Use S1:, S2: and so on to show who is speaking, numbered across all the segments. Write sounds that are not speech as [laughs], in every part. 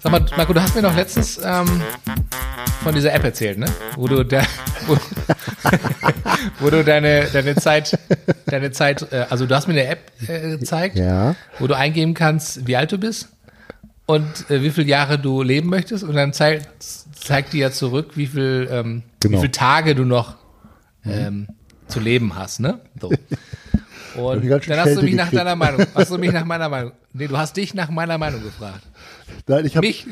S1: Sag mal, Marco, du hast mir noch letztens ähm, von dieser App erzählt, ne? Wo du, der, wo, [laughs] wo du deine, deine Zeit, deine Zeit, äh, also du hast mir eine App äh, gezeigt,
S2: Ja.
S1: wo du eingeben kannst, wie alt du bist und äh, wie viele Jahre du leben möchtest und dann zeigt, zeigt dir ja zurück, wie viel, ähm,
S2: Genau.
S1: wie viele Tage du noch ähm, zu leben hast, ne? So. [laughs] Und dann hast du mich nach
S2: gekriegt.
S1: deiner Meinung, hast du mich nach [laughs] meiner Meinung, nee, du hast dich nach meiner Meinung gefragt.
S2: Nein, ich hab,
S1: Mich,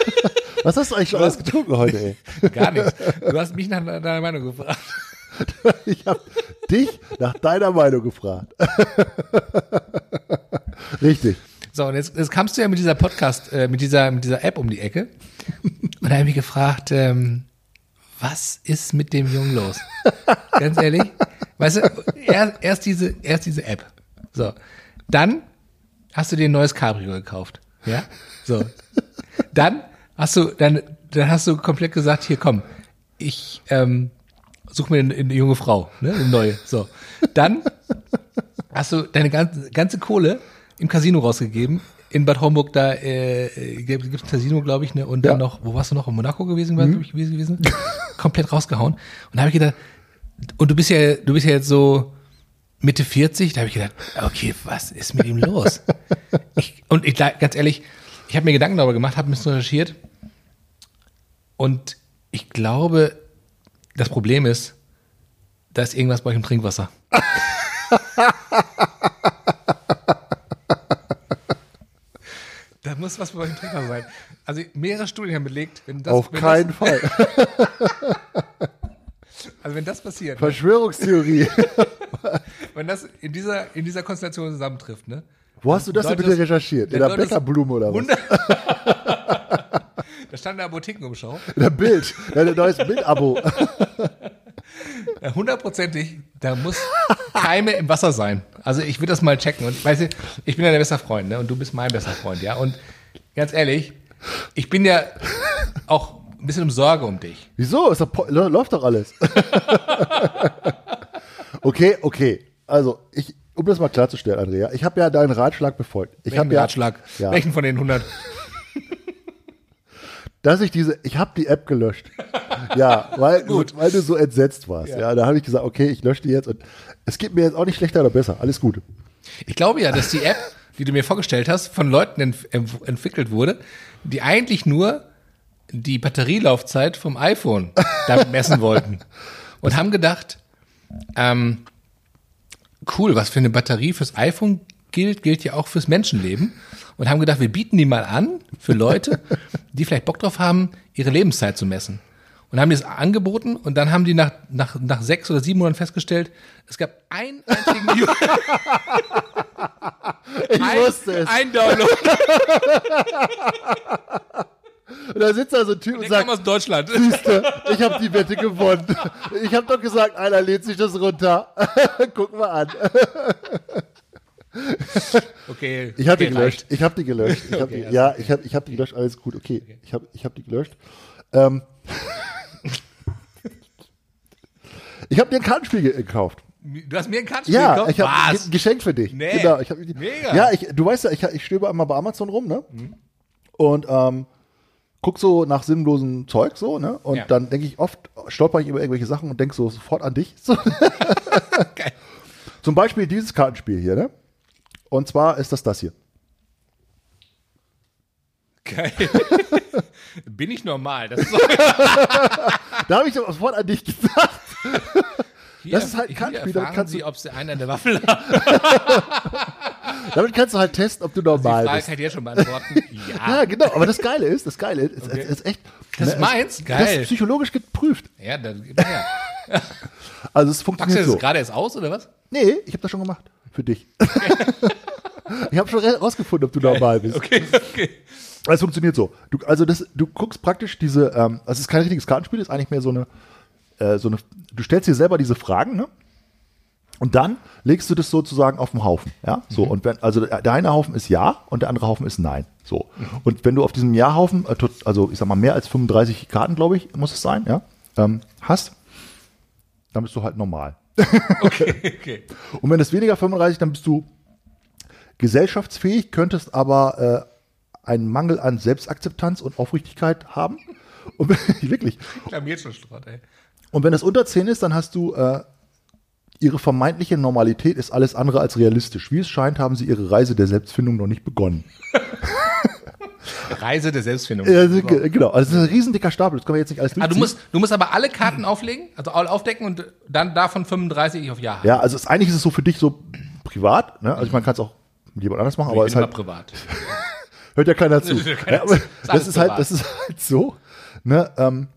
S1: [laughs]
S2: was hast du eigentlich schon alles getrunken heute, ey?
S1: gar nichts. Du hast mich nach deiner Meinung gefragt.
S2: Ich habe dich nach deiner Meinung gefragt. Richtig.
S1: So, und jetzt, jetzt kamst du ja mit dieser Podcast, äh, mit dieser, mit dieser App um die Ecke. [laughs] Und da habe ich mich gefragt, ähm, was ist mit dem Jungen los? Ganz ehrlich. Weißt du, erst, erst diese, erst diese App. So. Dann hast du dir ein neues Cabrio gekauft. Ja? So. Dann hast du, dann, dann hast du komplett gesagt, hier komm, ich, ähm, such mir eine, eine junge Frau, ne, eine neue. So. Dann hast du deine ganze, ganze Kohle im Casino rausgegeben. In Bad Homburg, da äh, gibt es ein Casino, glaube ich, ne? Und dann
S2: Ja.
S1: noch, wo warst du noch? In Monaco gewesen, war, glaub ich, gewesen, gewesen? [laughs] Komplett rausgehauen. Und da habe ich gedacht, und du bist ja, du bist ja jetzt so Mitte 40, da habe ich gedacht, okay, was ist mit ihm los? [laughs] Ich, und ich, ganz ehrlich, ich habe mir Gedanken darüber gemacht, habe ein bisschen recherchiert. Und ich glaube, das Problem ist, da ist irgendwas bei euch im Trinkwasser. [laughs] muss was bei euch im Trinkwasser sein. Also mehrere Studien haben belegt, wenn das,
S2: Auf
S1: wenn
S2: keinen
S1: das,
S2: Fall. [laughs]
S1: also wenn das passiert,
S2: Verschwörungstheorie. [laughs]
S1: wenn das in dieser, in dieser Konstellation zusammentrifft, ne?
S2: Wo hast du das denn bitte recherchiert? In der Bäckerblume oder was?
S1: 100 [laughs] da stand in der Apothekenumschau.
S2: In der Bild. Dein neues Bild-Abo.
S1: Ja, Hundertprozentig, da muss Keime im Wasser sein. Also ich würde das mal checken. Und weißt du, ich bin ja dein bester Freund, ne? Und du bist mein bester Freund, ja. Und ganz ehrlich, ich bin ja auch ein bisschen um Sorge um dich.
S2: Wieso? Ist doch, läuft doch alles. [laughs] okay, okay. Also, ich, um das mal klarzustellen, Andrea, ich habe ja deinen Ratschlag befolgt. Ich habe
S1: Welchen
S2: ja,
S1: Ratschlag?
S2: Ja,
S1: Welchen von den 100? [laughs]
S2: dass ich diese, ich habe die App gelöscht. ja, weil, [laughs]
S1: Gut.
S2: weil du so entsetzt warst. Ja, da habe ich gesagt, okay, ich lösche die jetzt und es geht mir jetzt auch nicht schlechter oder besser. Alles gut.
S1: Ich glaube ja, dass die App, die du mir vorgestellt hast, von Leuten entf entwickelt wurde, die eigentlich nur die Batterielaufzeit vom iPhone damit messen wollten. [laughs] Und haben gedacht, ähm, cool, was für eine Batterie fürs iPhone gilt, gilt ja auch fürs Menschenleben. Und haben gedacht, wir bieten die mal an für Leute, [laughs] die vielleicht Bock drauf haben, ihre Lebenszeit zu messen. Und haben die das angeboten und dann haben die nach, nach, nach sechs oder sieben Monaten festgestellt, es gab einen einzigen [laughs]
S2: Ich
S1: ein,
S2: wusste es.
S1: ein Download,
S2: Und da sitzt da so ein Typ und
S1: der
S2: sagt,
S1: aus Deutschland.
S2: Siehste, ich habe die Wette gewonnen. Ich habe doch gesagt, einer lädt sich das runter. [laughs] Guck mal an.
S1: Okay.
S2: Ich habe die
S1: okay,
S2: gelöscht.
S1: reicht.
S2: Ich habe die gelöscht. Ich hab
S1: Okay,
S2: die,
S1: also
S2: ja, ich habe ich hab die gelöscht. Alles gut. Okay, ich habe ich hab die gelöscht. Ähm, [laughs] ich habe dir ein Kartenspiel ge- gekauft.
S1: Du hast mir ein Kartenspiel
S2: Ja,
S1: gekauft?
S2: ich habe ein Geschenk für dich.
S1: Nee.
S2: Genau, ich hab,
S1: Mega.
S2: Ja, ich, du weißt ja, ich, ich stöbe immer bei Amazon rum, ne? Und ähm, guck so nach sinnlosem Zeug so, ne? Und
S1: Ja.
S2: dann denke ich oft, stolper ich über irgendwelche Sachen und denke so sofort an dich. So. [laughs] [laughs]
S1: Geil.
S2: Zum Beispiel dieses Kartenspiel hier, ne? Und zwar ist das das hier.
S1: Geil. [laughs] Bin ich normal? Das ist
S2: Da habe ich sofort an dich gesagt.
S1: Hier,
S2: Das ist halt ein damit
S1: erfahren
S2: kannst
S1: Sie,
S2: du-
S1: ob Sie einen an der Waffel haben. [laughs]
S2: Damit kannst du halt testen, ob du
S1: Die
S2: normal
S1: Frage
S2: bist.
S1: kann ich schon beantworten. [laughs] Ja.
S2: Ja, genau. Aber das Geile ist, das Geile ist,
S1: Okay.
S2: es ist echt.
S1: Das ist
S2: es-
S1: meins?
S2: Das
S1: Geil.
S2: ist psychologisch geprüft.
S1: Ja, dann gib her. [laughs]
S2: Also es
S1: Packst du
S2: funktioniert
S1: das
S2: so.
S1: gerade erst aus, oder was?
S2: Nee, ich habe das schon gemacht. Für dich. ich habe schon rausgefunden, ob du normal bist.
S1: Okay, okay.
S2: Es funktioniert so. Du, also das, du guckst praktisch diese, ähm, also es ist kein richtiges Kartenspiel, es ist eigentlich mehr so eine, äh, so eine, du stellst dir selber diese Fragen, ne? Und dann legst du das sozusagen auf den Haufen. Ja, so. Und wenn, also der eine Haufen ist Ja und der andere Haufen ist Nein. So. Und wenn du auf diesem Ja-Haufen, äh, also ich sag mal, mehr als 35 Karten, glaube ich, muss es sein, ja, ähm, hast, dann bist du halt normal. [laughs] [laughs]
S1: Okay.
S2: Und wenn es weniger 35, dann bist du gesellschaftsfähig, könntest aber äh, einen Mangel an Selbstakzeptanz und Aufrichtigkeit haben. Und wenn, [laughs] wirklich.
S1: Klamiert schon Schrott, ey.
S2: Und wenn es unter 10 ist, dann hast du äh, ihre vermeintliche Normalität ist alles andere als realistisch. Wie es scheint, haben sie ihre Reise der Selbstfindung noch nicht begonnen. [laughs]
S1: Reise der Selbstfindung.
S2: Ja, genau. Also das ist ein riesen dicker Stapel. Das können wir jetzt nicht alles
S1: Ah,
S2: durchziehen.
S1: du, musst, du musst aber alle Karten auflegen, also all aufdecken und dann davon 35 auf Ja haben.
S2: ja, also es, eigentlich ist es so für dich so privat. Ne? Also ich meine, kannst auch mit jemand anders machen, aber
S1: ich
S2: es
S1: bin
S2: ist
S1: immer
S2: halt
S1: privat. [laughs]
S2: Hört ja keiner [laughs] zu.
S1: Ja keiner
S2: Ja, aber
S1: zu. Ist
S2: das, ist halt,
S1: privat.
S2: das ist halt so. Ne, ähm,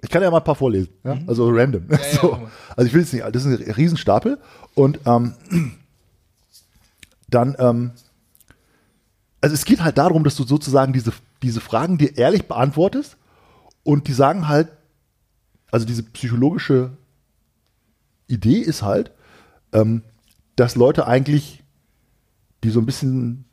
S2: ich kann ja mal ein paar vorlesen. Ja? Also random.
S1: ja, [laughs]
S2: so.
S1: mal.
S2: Also ich will es nicht, das ist ein Riesenstapel. Und ähm, [clears throat] dann, ähm, also es geht halt darum, dass du sozusagen diese, diese Fragen dir ehrlich beantwortest und die sagen halt, also diese psychologische Idee ist halt, ähm, dass Leute eigentlich, die so ein bisschen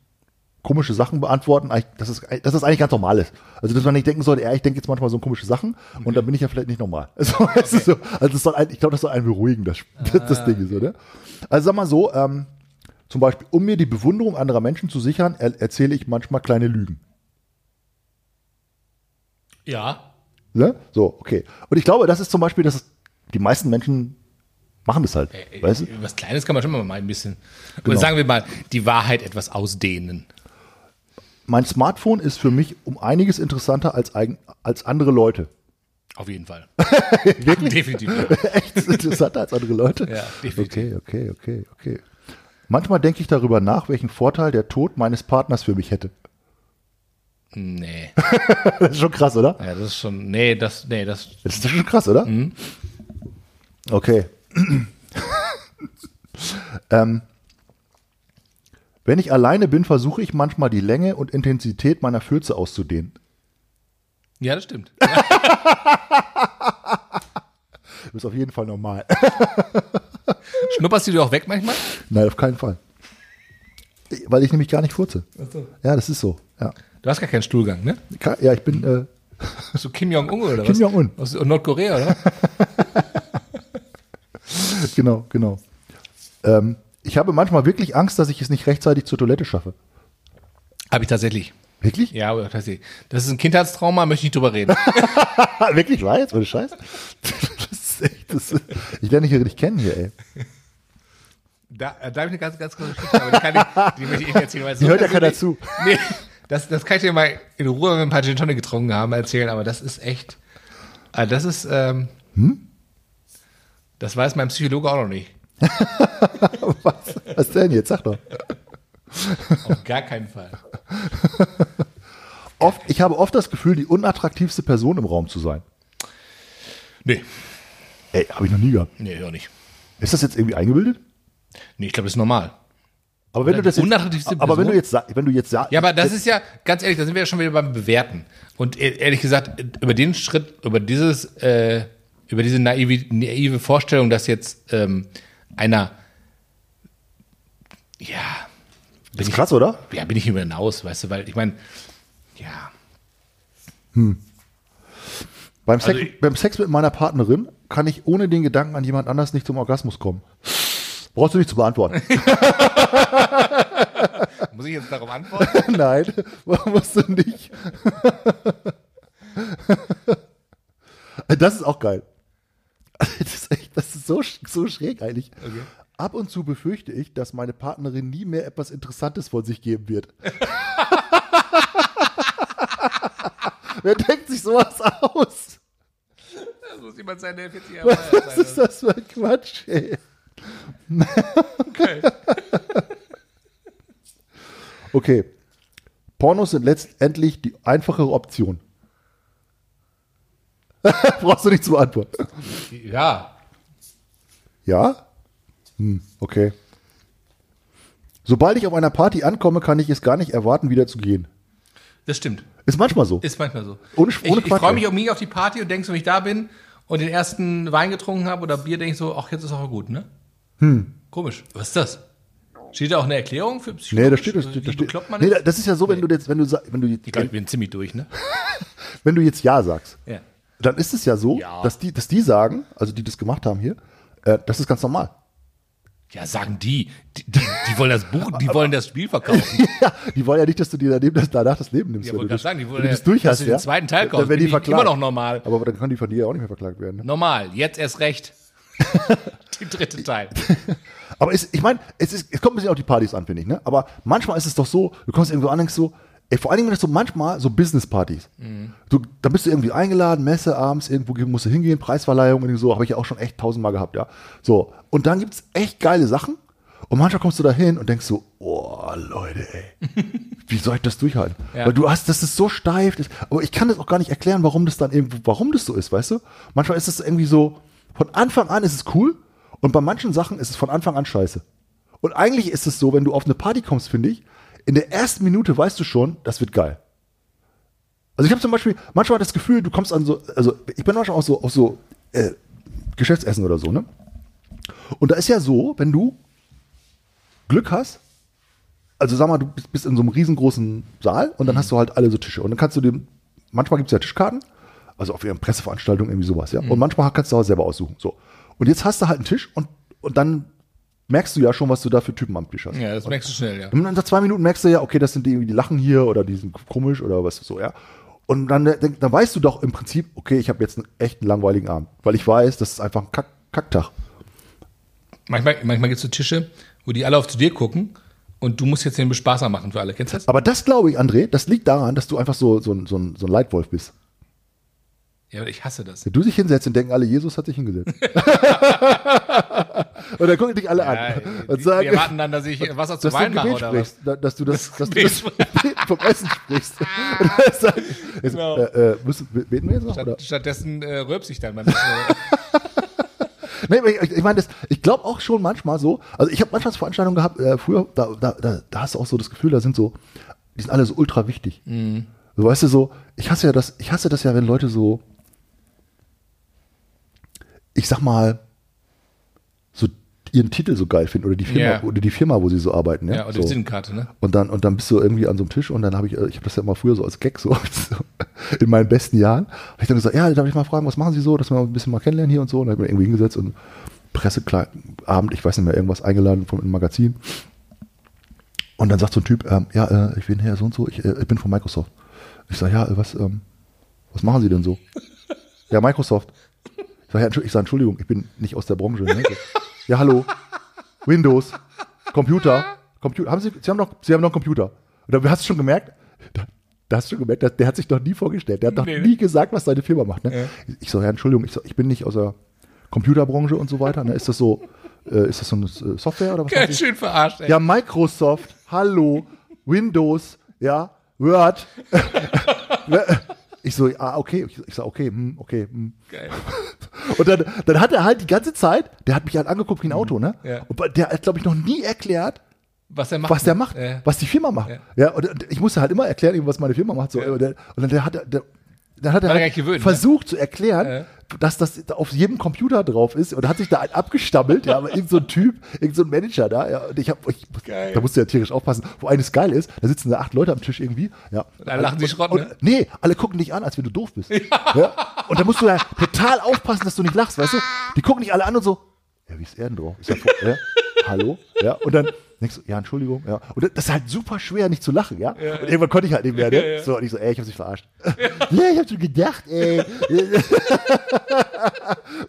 S2: komische Sachen beantworten, dass es, dass das eigentlich ganz normal ist. Also dass man nicht denken sollte, ja, ich denke jetzt manchmal so komische Sachen und dann bin ich ja vielleicht nicht normal. [laughs] Also, es ist so, also es soll ein, ich glaube, das soll einen beruhigen, das, das Ding ist, oder? Also sag mal so, ähm, zum Beispiel, um mir die Bewunderung anderer Menschen zu sichern, er, erzähle ich manchmal kleine Lügen.
S1: Ja.
S2: Ne? So, okay. Und ich glaube, das ist zum Beispiel, dass es, die meisten Menschen machen das halt.
S1: Ey,
S2: weißt du?
S1: Was Kleines kann man schon mal ein bisschen.
S2: Genau.
S1: Und sagen wir mal, die Wahrheit etwas ausdehnen.
S2: Mein Smartphone ist für mich um einiges interessanter als, eigen, als andere Leute.
S1: Auf jeden Fall. [laughs] Wirklich? Definitiv. [laughs]
S2: Echt interessanter als andere Leute?
S1: Ja, definitiv.
S2: Okay, okay, okay, okay. Manchmal denke ich darüber nach, welchen Vorteil der Tod meines Partners für mich hätte.
S1: Nee. [laughs]
S2: Das ist schon krass, oder?
S1: Ja, das ist schon. Nee, das. Nee, das.
S2: Das ist schon krass, oder?
S1: Mhm.
S2: Okay. [clears throat] ähm, wenn ich alleine bin, versuche ich manchmal die Länge und Intensität meiner Fürze auszudehnen.
S1: Ja, das stimmt. [laughs]
S2: Du bist auf jeden Fall normal.
S1: Schnupperst du dir auch weg manchmal?
S2: Nein, auf keinen Fall. Weil ich nämlich gar nicht furze. Ja, das ist so. Ja,
S1: Du hast gar keinen Stuhlgang, ne?
S2: Ja ich bin. Äh,
S1: du Kim Jong-un oder was?
S2: Kim Jong-un.
S1: Aus Nordkorea, oder? [laughs]
S2: genau, genau. Ähm, ich habe manchmal wirklich Angst, dass ich es nicht rechtzeitig zur Toilette schaffe.
S1: Habe ich tatsächlich.
S2: Wirklich?
S1: Ja, tatsächlich. Das ist ein Kindheitstrauma, möchte ich nicht drüber reden. [laughs]
S2: Wirklich? War jetzt? Ohne Scheiß? Das ist echt, das ist, ich lerne dich hier richtig kennen hier, ey.
S1: Da, da habe ich eine ganz, ganz kurze Geschichte, aber die, kann ich, die möchte ich nicht erzählen. Weil es
S2: Die
S1: so
S2: hört ja keiner zu.
S1: Nee, das, das kann ich dir mal in Ruhe, wenn wir ein paar Gin Tonic getrunken haben, erzählen, aber das ist echt, also das ist, ähm,
S2: Hm?
S1: das weiß mein Psychologe auch noch nicht. [laughs]
S2: Was, was denn jetzt? Sag doch.
S1: Auf gar keinen Fall.
S2: Oft, ich habe oft das Gefühl, die unattraktivste Person im Raum zu sein.
S1: Nee,
S2: Ey, habe ich noch nie gehabt.
S1: nee, auch nicht.
S2: Ist das jetzt irgendwie eingebildet?
S1: Nee, ich glaube, das ist normal.
S2: Aber wenn
S1: Oder
S2: du das jetzt, aber wenn du jetzt, wenn du jetzt sa-
S1: Ja, aber das ist ja, ganz ehrlich, da sind wir ja schon wieder beim Bewerten. Und e- ehrlich gesagt, über den Schritt, über dieses, äh, über diese naive, naive Vorstellung, dass jetzt ähm, einer, ja,
S2: das ist krass, oder?
S1: ja, bin ich über hinaus, weißt du, weil ich meine, ja,
S2: Beim Sex,
S1: Also ich-
S2: beim Sex mit meiner Partnerin kann ich ohne den Gedanken an jemand anders nicht zum Orgasmus kommen. Brauchst du nicht zu beantworten. [laughs]
S1: muss ich jetzt darauf antworten? [laughs]
S2: Nein, [laughs] musst du nicht. Das ist auch geil. [laughs] Das ist, echt, das ist so, so schräg eigentlich.
S1: Okay.
S2: Ab und zu befürchte ich, dass meine Partnerin nie mehr etwas Interessantes von sich geben wird. [laughs] [laughs] Wer denkt sich sowas aus?
S1: Das muss jemand sein, der 40 Jahre alt
S2: Was ist das für ein Quatsch, ey?
S1: Okay.
S2: Okay. Pornos sind letztendlich die einfachere Option. [laughs] Brauchst du nicht zu beantworten.
S1: Ja,
S2: Ja? Hm, okay. Sobald ich auf einer Party ankomme, kann ich es gar nicht erwarten, wieder zu gehen.
S1: das stimmt.
S2: Ist manchmal so.
S1: Ist manchmal so.
S2: Ohne- ohne
S1: ich ich freue mich auch mega auf die Party und denkst, wenn ich da bin und den ersten Wein getrunken habe oder Bier, denke ich so, ach, jetzt ist auch gut, ne? Hm. Komisch. Was ist das? Steht da auch eine Erklärung für Psychologie?
S2: Nee, da steht, das da steht.
S1: man
S2: Nee, das ist ja so, wenn du jetzt, wenn du, wenn du, jetzt,
S1: Ich glaube, ich bin ziemlich durch, ne? [laughs]
S2: wenn du jetzt Ja sagst,
S1: Ja.
S2: Dann ist es ja so,
S1: Ja.
S2: dass die, dass die sagen, also die das gemacht haben hier, äh, das ist ganz normal.
S1: Ja, sagen die. Die, die, die wollen das Buch, die wollen das Spiel verkaufen. [laughs]
S2: ja, die wollen ja nicht, dass du dir daneben das, danach das Leben nimmst.
S1: Ja,
S2: wenn du
S1: sagen, die wollen
S2: wenn du
S1: ja,
S2: das durch
S1: dass
S2: hast,
S1: du den
S2: ja.
S1: zweiten Teil
S2: dann
S1: kaufst.
S2: werden die verklagt.
S1: immer noch normal.
S2: Aber dann kann die von dir ja auch nicht mehr verklagt werden. Ne?
S1: Normal, jetzt erst recht. [laughs] Die dritte Teil.
S2: Aber es, ich meine, es, ist, es kommt ein bisschen auf die Partys an, finde ich. Ne? Aber manchmal ist es doch so, du kommst irgendwo an und denkst so, ey, vor allen Dingen, wenn das so manchmal so Business-Partys. Du, da bist du irgendwie eingeladen, Messe abends, irgendwo musst du hingehen, Preisverleihung und so, habe ich ja auch schon echt tausendmal gehabt, ja. So, und dann gibt's echt geile Sachen. Und manchmal kommst du da hin und denkst so, oh, Leute, ey, [laughs] wie soll ich das durchhalten?
S1: Ja.
S2: Weil du hast, das ist so steif, das, aber ich kann das auch gar nicht erklären, warum das dann irgendwo, warum das so ist, weißt du? Manchmal ist es irgendwie so, von Anfang an ist es cool und bei manchen Sachen ist es von Anfang an scheiße. Und eigentlich ist es so, wenn du auf eine Party kommst, finde ich, in der ersten Minute weißt du schon, das wird geil. Also ich habe zum Beispiel manchmal das Gefühl, du kommst an so, also ich bin manchmal auch so auf so äh, Geschäftsessen oder so, ne? Und da ist ja so, wenn du Glück hast, also sag mal, du bist, bist in so einem riesengroßen Saal und dann hast du halt alle so Tische. Und dann kannst du dem, manchmal gibt es ja Tischkarten, also auf ihren Presseveranstaltungen irgendwie sowas, ja. Und manchmal kannst du auch selber aussuchen. So. Und jetzt hast du halt einen Tisch und, und dann merkst du ja schon, was du da für Typen am Tisch hast.
S1: Ja, das merkst du schnell, ja.
S2: Und nach zwei Minuten merkst du ja, okay, das sind die, die lachen hier oder die sind komisch oder was so, ja. Und dann, dann, dann weißt du doch im Prinzip, okay, ich habe jetzt einen echt langweiligen Abend, weil ich weiß, das ist einfach ein Kack, Kacktag.
S1: Manchmal, manchmal gibt es so Tische, wo die alle auf zu dir gucken und du musst jetzt den Bespaßer machen für alle. Kennst du das?
S2: Aber das glaube ich, André, das liegt daran, dass du einfach so, so, ein- so, ein, so ein Leitwolf bist.
S1: Ja, aber ich hasse das.
S2: Wenn du dich hinsetzt und denken alle, Jesus hat sich hingesetzt. [laughs] und dann gucken dich alle
S1: Ja,
S2: an
S1: die,
S2: und sagen,
S1: wir erwarten dann, dass ich Wasser zu Wein mache oder was?
S2: sprichst, da- dass du das, dass du das [laughs] vom Essen sprichst. Sagen, jetzt,
S1: Genau.
S2: äh, äh, müssen, beten wir jetzt noch? Oder?
S1: Statt, stattdessen äh, rülpse ich dann beim. [laughs]
S2: Nee, ich, ich meine, ich glaube auch schon manchmal so, also ich habe manchmal so Veranstaltungen gehabt, äh, früher, da, da, da, da hast du auch so das Gefühl, da sind so, die sind alle so ultra wichtig.
S1: Mhm.
S2: So, weißt du, so, ich hasse ja das, ich hasse das ja, wenn Leute so, ich sag mal, ihren Titel so geil finden oder die Firma,
S1: Ja.
S2: oder die Firma, wo sie so arbeiten. Ja,
S1: Ja, oder
S2: so.
S1: die Visitenkarte, ne?
S2: Und dann, und dann bist du irgendwie an so einem Tisch und dann habe ich, äh, ich habe das ja immer früher so als Gag so, [laughs] in meinen besten Jahren, habe ich dann gesagt, ja, darf ich mal fragen, was machen Sie so, dass wir ein bisschen mal kennenlernen hier und so. Und dann habe ich mich irgendwie hingesetzt und Presseabend, ich weiß nicht mehr, irgendwas eingeladen vom Magazin. Und dann sagt so ein Typ, ähm, ja, äh, ich bin Herr so und so, ich, äh, ich bin von Microsoft. Ich sage, ja, äh, was, ähm, was machen Sie denn so? ja, Microsoft. Ich sage, ich sag, Entschuldigung, ich bin nicht aus der Branche. Ne? Ja, hallo. Windows, Computer, Computer. Haben Sie, Sie haben noch, Sie haben noch einen Computer. Und da hast du schon gemerkt, da, da hast du gemerkt, der, der hat sich noch nie vorgestellt. Der hat noch
S1: Nee.
S2: nie gesagt, was seine Firma macht. Ne?
S1: Ja.
S2: Ich so, ja, Entschuldigung, ich, so, ich bin nicht aus der Computerbranche und so weiter. Ne? Ist das so, äh, ist das so eine äh, Software oder was?
S1: Ganz schön verarscht, ey.
S2: Ja, Microsoft, hallo, Windows, ja, Word. [laughs] ich so, ah, okay. Ich, ich sag, okay, hm, okay. Hm.
S1: Geil. [laughs]
S2: Und dann, dann hat er halt die ganze Zeit, der hat mich halt angeguckt wie ein Auto, ne?
S1: Ja.
S2: Und der hat, glaube ich, noch nie erklärt,
S1: Was der macht.
S2: was der macht,
S1: Ja.
S2: was die Firma macht.
S1: Ja.
S2: Ja, und, und ich musste halt immer erklären, was meine Firma macht. So.
S1: Ja.
S2: Und, der, und dann der hat er, der, dann hat er halt
S1: gewöhnt, ne?
S2: versucht zu erklären. Dass das auf jedem Computer drauf ist und hat sich da abgestammelt, ja, aber irgend so ein Typ, irgend so ein Manager da, ja, und ich hab, ich,
S1: Geil.
S2: da musst du ja tierisch aufpassen. Wo eines geil ist, da sitzen da acht Leute am Tisch irgendwie, ja.
S1: Dann lachen sie Schrott,
S2: und,
S1: ne?
S2: Nee, alle gucken dich an, als wenn du doof bist. Ja. Und da musst du ja total aufpassen, dass du nicht lachst, weißt du? Die gucken dich alle an und so, ja, wie ist er denn drauf? Ist er vor, ja? Hallo? Ja, und dann denkst ja, Entschuldigung, ja. Und das ist halt super schwer, nicht zu lachen, ja. Und irgendwann konnte ich halt nicht mehr, ne? [laughs]
S1: Ja, ja.
S2: So, und ich so, ey, ich hab dich verarscht. ja, [laughs] ich hab schon gedacht, ey. [laughs]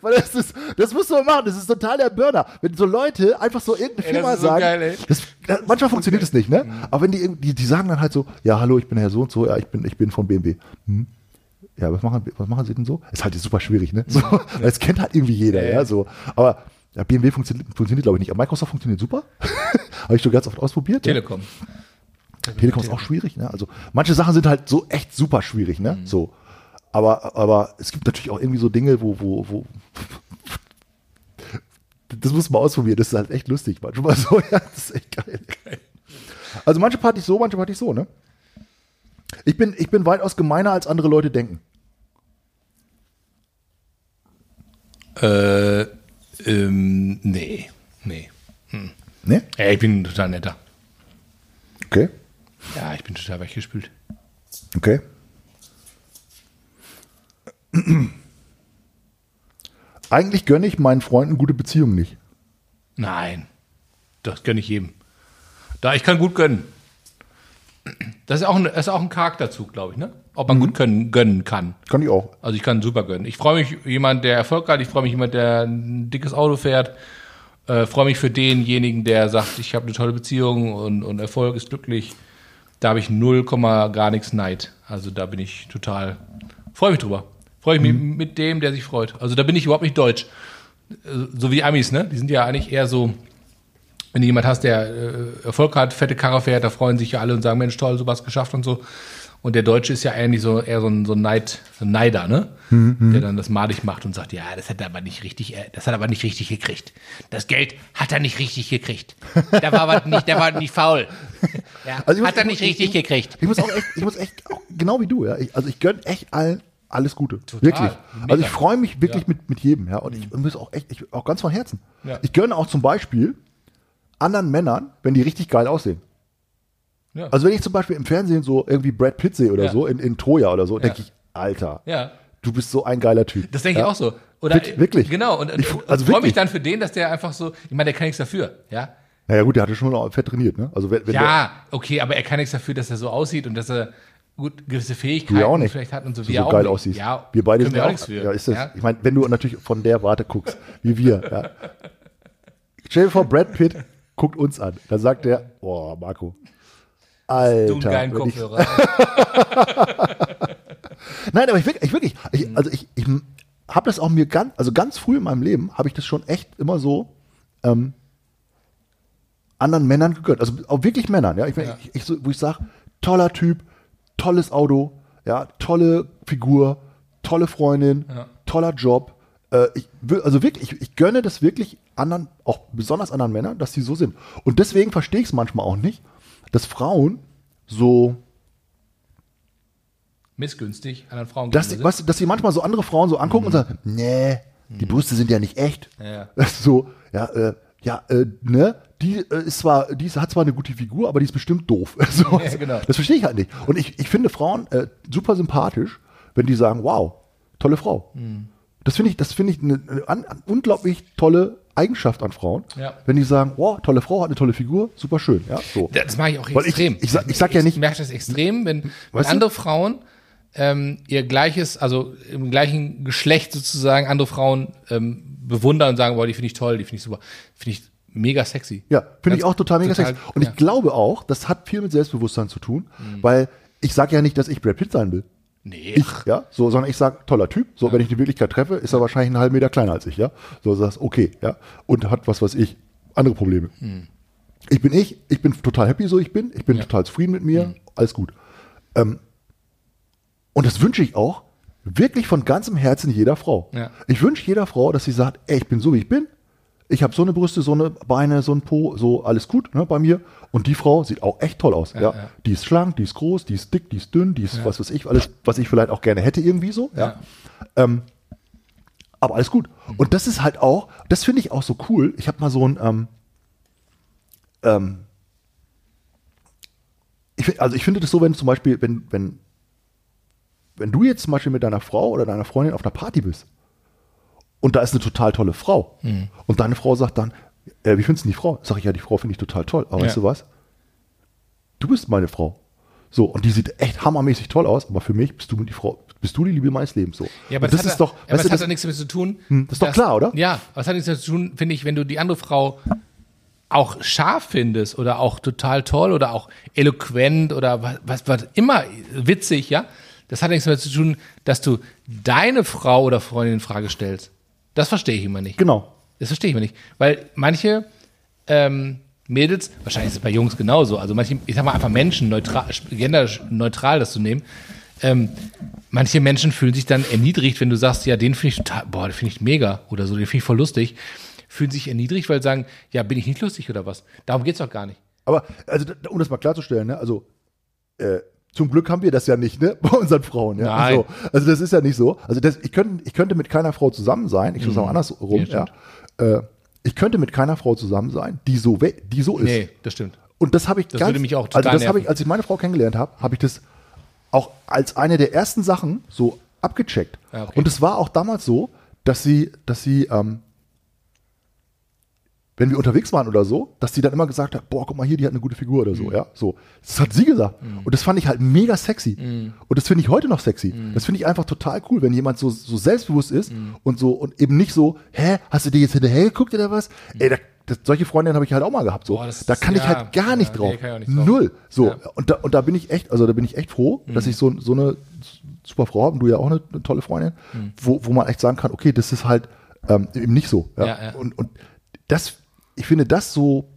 S2: Weil das ist, das musst du mal machen, das ist total der Burner. Wenn so Leute einfach so irgendeine
S1: Ey,
S2: Firma
S1: so
S2: sagen,
S1: geil,
S2: das, das, manchmal funktioniert es nicht, ne? Aber wenn die, die, die sagen dann halt so, ja, hallo, ich bin Herr so und so, ja, ich bin, ich bin von BMW. Hm? Ja, was machen, was machen sie denn so? Ist halt super schwierig, ne? So, das kennt halt irgendwie jeder,
S1: Ja,
S2: ja,
S1: ja.
S2: so. Aber ja, BMW funktioniert, funktioniert glaube ich nicht. Aber Microsoft funktioniert super. [laughs] Habe ich schon ganz oft ausprobiert. ja.
S1: Telekom.
S2: Telekom ist auch schwierig, ne? Also manche Sachen sind halt so echt super schwierig, ne?
S1: Mhm.
S2: So. Aber, aber es gibt natürlich auch irgendwie so Dinge, wo, wo, wo. [laughs] Das muss man ausprobieren, das ist halt echt lustig. Manchmal so, [laughs] ja, das ist echt geil. Also manche Partys so, manche Partys so, ne? Ich bin, ich bin weitaus gemeiner, als andere Leute denken.
S1: Äh, ähm, nee, nee.
S2: Ne?
S1: Ja, ich bin total netter.
S2: Okay.
S1: Ja, ich bin total weggespült.
S2: Okay. Eigentlich gönne ich meinen Freunden gute Beziehungen nicht.
S1: Nein, das gönne ich jedem. Da ich kann gut gönnen. Das ist auch ein, das ist auch ein Charakterzug, glaube ich, ne? Ob man gut können, gönnen kann.
S2: Kann ich auch.
S1: Also ich kann super gönnen. Ich freue mich jemand, der Erfolg hat. Ich freue mich jemand, der ein dickes Auto fährt. Äh, freue mich für denjenigen, der sagt, ich habe eine tolle Beziehung und, und Erfolg ist glücklich. Da habe ich 0, gar nichts Neid. Also da bin ich total, freue mich drüber. Freue ich mich mit dem, der sich freut. Also da bin ich überhaupt nicht deutsch. Äh, So wie Amis, ne? Die sind ja eigentlich eher so, wenn du jemand hast, der äh, Erfolg hat, fette Karre fährt, da freuen sich ja alle und sagen, Mensch, toll, sowas geschafft und so. Und der Deutsche ist ja eigentlich so eher so ein, so ein, Neid, so ein Neider, ne? Der dann das madig macht und sagt, ja, das hat er aber nicht richtig, äh, das hat er aber nicht richtig gekriegt. Das Geld hat er nicht richtig gekriegt. Da war was nicht, der war nicht faul. Ja,
S2: Also ich muss-
S1: hat er
S2: ich
S1: nicht
S2: muss-
S1: richtig
S2: ich-
S1: gekriegt.
S2: Ich muss auch echt, ich muss echt, genau wie du, ja. Ich, also ich gönne echt allen alles Gute.
S1: Total.
S2: Wirklich.
S1: Mega.
S2: Also ich freue mich wirklich
S1: Ja. Mhm.
S2: mit, mit jedem, ja. Und ich muss auch echt, ich, auch ganz von Herzen.
S1: Ja.
S2: Ich gönne auch zum Beispiel anderen Männern, wenn die richtig geil aussehen.
S1: Ja.
S2: Also wenn ich zum Beispiel im Fernsehen so irgendwie Brad Pitt sehe oder
S1: Ja.
S2: so, in, in Troja oder so, denke ich, Alter,
S1: ja.
S2: du bist so ein geiler Typ.
S1: Das denke
S2: ja?
S1: ich auch so. Oder
S2: Wir- wirklich.
S1: Genau. Und,
S2: Ich- also
S1: freue mich dann für den, dass der einfach so, ich meine, der kann nichts dafür, ja.
S2: Naja gut, der hatte schon fett trainiert, ne? Also wenn, wenn der,
S1: Ja, okay, aber er kann nichts dafür, dass er so aussieht und dass er gut gewisse Fähigkeiten
S2: ja auch nicht.
S1: vielleicht hat und so wie
S2: so
S1: er auch
S2: geil
S1: nicht.
S2: aussiehst.
S1: Ja,
S2: wir beide sind
S1: wir
S2: ja
S1: auch
S2: auch,
S1: nichts für.
S2: ja, ist das,
S1: ja?
S2: ich meine, wenn du natürlich von der Warte guckst, wie wir, ja. Stell dir vor, Brad Pitt guckt uns an. Dann sagt er, boah, Marco, Alter.
S1: Du einen geilen Kopfhörer. [laughs]
S2: nein, aber ich wirklich, ich, wirklich ich,
S1: Mhm.
S2: also ich, ich habe das auch mir ganz, also ganz früh in meinem Leben habe ich das schon echt immer so ähm, anderen Männern gegönnt. Also auch wirklich Männern, ja. Ich,
S1: Ja.
S2: ich, ich so, wo ich sage, toller Typ, tolles Auto, ja, tolle Figur, tolle Freundin,
S1: Ja.
S2: toller Job. Äh, ich, will- also wirklich, ich, ich gönne das wirklich anderen, auch besonders anderen Männern, dass sie so sind. Und deswegen verstehe ich es manchmal auch nicht, dass Frauen so,
S1: Missgünstig anderen Frauen
S2: dass, sie, weißt dass sie manchmal so andere Frauen so angucken und sagen, nee, die Brüste sind ja nicht echt.
S1: Mhm. Ja. [laughs]
S2: So, ja, äh, ja, äh, ne, die äh, ist zwar, die ist, hat zwar eine gute Figur, aber die ist bestimmt doof. [laughs] so,
S1: Ja, genau.
S2: Das verstehe ich halt nicht. Und ich, ich finde Frauen äh, super sympathisch, wenn die sagen, wow, tolle Frau.
S1: Mhm.
S2: Das finde ich, das finde ich eine, an, an, unglaublich tolle Eigenschaft an Frauen.
S1: Ja.
S2: Wenn die sagen, wow, tolle Frau, hat eine tolle Figur, super schön. Ja, so.
S1: Das mache ich auch
S2: Weil ich-
S1: extrem.
S2: ich sag- ich sag ja nicht-
S1: Ich merke das extrem, wenn, wenn
S2: Weißt du?
S1: andere Frauen ähm, ihr gleiches, also im gleichen Geschlecht sozusagen andere Frauen ähm, bewundern und sagen, boah, die finde ich toll, die finde ich super, finde ich mega sexy.
S2: Ja, finde ich auch total mega
S1: total-
S2: sexy. Und
S1: ja.
S2: ich glaube auch, das hat viel mit Selbstbewusstsein zu tun, weil ich sage ja nicht, dass ich Brad Pitt sein will.
S1: Nee,
S2: Ich, ja, so, sondern ich sage, toller Typ. So, wenn ich die Wirklichkeit treffe, ist er wahrscheinlich einen halben Meter kleiner als ich, ja. So, sagst, okay, ja. Und hat was, was ich, andere Probleme. Ich bin ich, ich bin total happy, so ich bin. Ich bin
S1: Ja.
S2: total zufrieden mit mir, alles gut. Ähm, und das wünsche ich auch wirklich von ganzem Herzen jeder Frau.
S1: Ja.
S2: Ich wünsche jeder Frau, dass sie sagt, ey, ich bin so, wie ich bin. Ich habe so eine Brüste, so eine Beine, so ein Po, so alles gut ne, bei mir. Und die Frau sieht auch echt toll aus. Ja,
S1: ja.
S2: Die ist schlank, die ist groß, die ist dick, die ist dünn, die ist was weiß ich, alles, was ich vielleicht auch gerne hätte irgendwie so. Ja. Ähm, aber alles gut. Und das ist halt auch, das finde ich auch so cool. Ich habe mal so ein, ähm, ähm, ich, also ich finde das so, wenn zum Beispiel, wenn, wenn, wenn du jetzt zum Beispiel mit deiner Frau oder deiner Freundin auf einer Party bist und da ist eine total tolle Frau und deine Frau sagt dann, äh, wie findest du die Frau? Sag ich, ja, die Frau finde ich total toll. Aber
S1: Ja.
S2: weißt du was? Du bist meine Frau. So, und die sieht echt hammermäßig toll aus, aber für mich bist du die Frau, bist du die Liebe meines Lebens. So.
S1: Ja, aber
S2: und das,
S1: hat
S2: ist
S1: ja-
S2: doch,
S1: aber
S2: weißt
S1: das
S2: du,
S1: hat
S2: das,
S1: ja nichts damit zu tun.
S2: Hm, das ist doch klar, oder?
S1: Ja, aber es hat nichts damit zu tun, finde ich, wenn du die andere Frau auch scharf findest oder auch total toll oder auch eloquent oder was, was, was immer witzig, ja, das hat nichts damit zu tun, dass du deine Frau oder Freundin in Frage stellst. Das verstehe ich immer nicht.
S2: genau.
S1: Das verstehe ich immer nicht. Weil manche ähm, Mädels, wahrscheinlich ist es bei Jungs genauso, also manche, ich sag mal einfach Menschen, neutral, genderneutral das zu nehmen, ähm, manche Menschen fühlen sich dann erniedrigt, wenn du sagst, ja, den finde ich total, boah, den finde ich mega oder so, den finde ich voll lustig, fühlen sich erniedrigt, weil sie sagen, ja, bin ich nicht lustig oder was? Darum geht's doch gar nicht.
S2: Aber, also, um das mal klarzustellen, ne, also, äh, Zum Glück haben wir das ja nicht, ne? [laughs] Bei unseren Frauen, ja.
S1: Nein.
S2: Also, also das ist ja nicht so. Also das, ich, könnte, ich könnte mit keiner Frau zusammen sein, ich muss
S1: Mhm.
S2: auch andersrum,
S1: Ja,
S2: ja. Äh, ich könnte mit keiner Frau zusammen sein, die so, die so ist.
S1: Nee, das stimmt.
S2: Und das habe ich
S1: Das
S2: ganz,
S1: würde mich auch
S2: also
S1: total
S2: das habe ich, als ich meine Frau kennengelernt habe, habe ich das auch als eine der ersten Sachen so abgecheckt.
S1: Ah, okay.
S2: Und es war auch damals so, dass sie, dass sie, ähm, wenn wir unterwegs waren oder so, dass sie dann immer gesagt hat, boah, guck mal hier, die hat eine gute Figur oder so,
S1: Mhm.
S2: ja, so. Das hat sie gesagt. Und das fand ich halt mega sexy.
S1: Mhm.
S2: Und das finde ich heute noch sexy. Das finde ich einfach total cool, wenn jemand so, so selbstbewusst ist und so und eben nicht so, hä, hast du dir jetzt hinterher geguckt oder was? Ey, da, das, solche Freundinnen habe ich halt auch mal gehabt. So.
S1: Mhm. Boah,
S2: da
S1: ist-
S2: kann ich
S1: ja,
S2: halt gar nicht
S1: ja,
S2: drauf.
S1: nee, nicht.
S2: Null. So.
S1: Ja. Mhm.
S2: Und, da, und da bin ich echt, also da bin ich echt froh, dass ich so, so eine super Frau habe, und du ja auch eine, eine tolle Freundin,
S1: Mhm.
S2: wo, wo man echt sagen kann, okay, das ist halt ähm, eben nicht so. Ja. Und, und das, ich finde das so,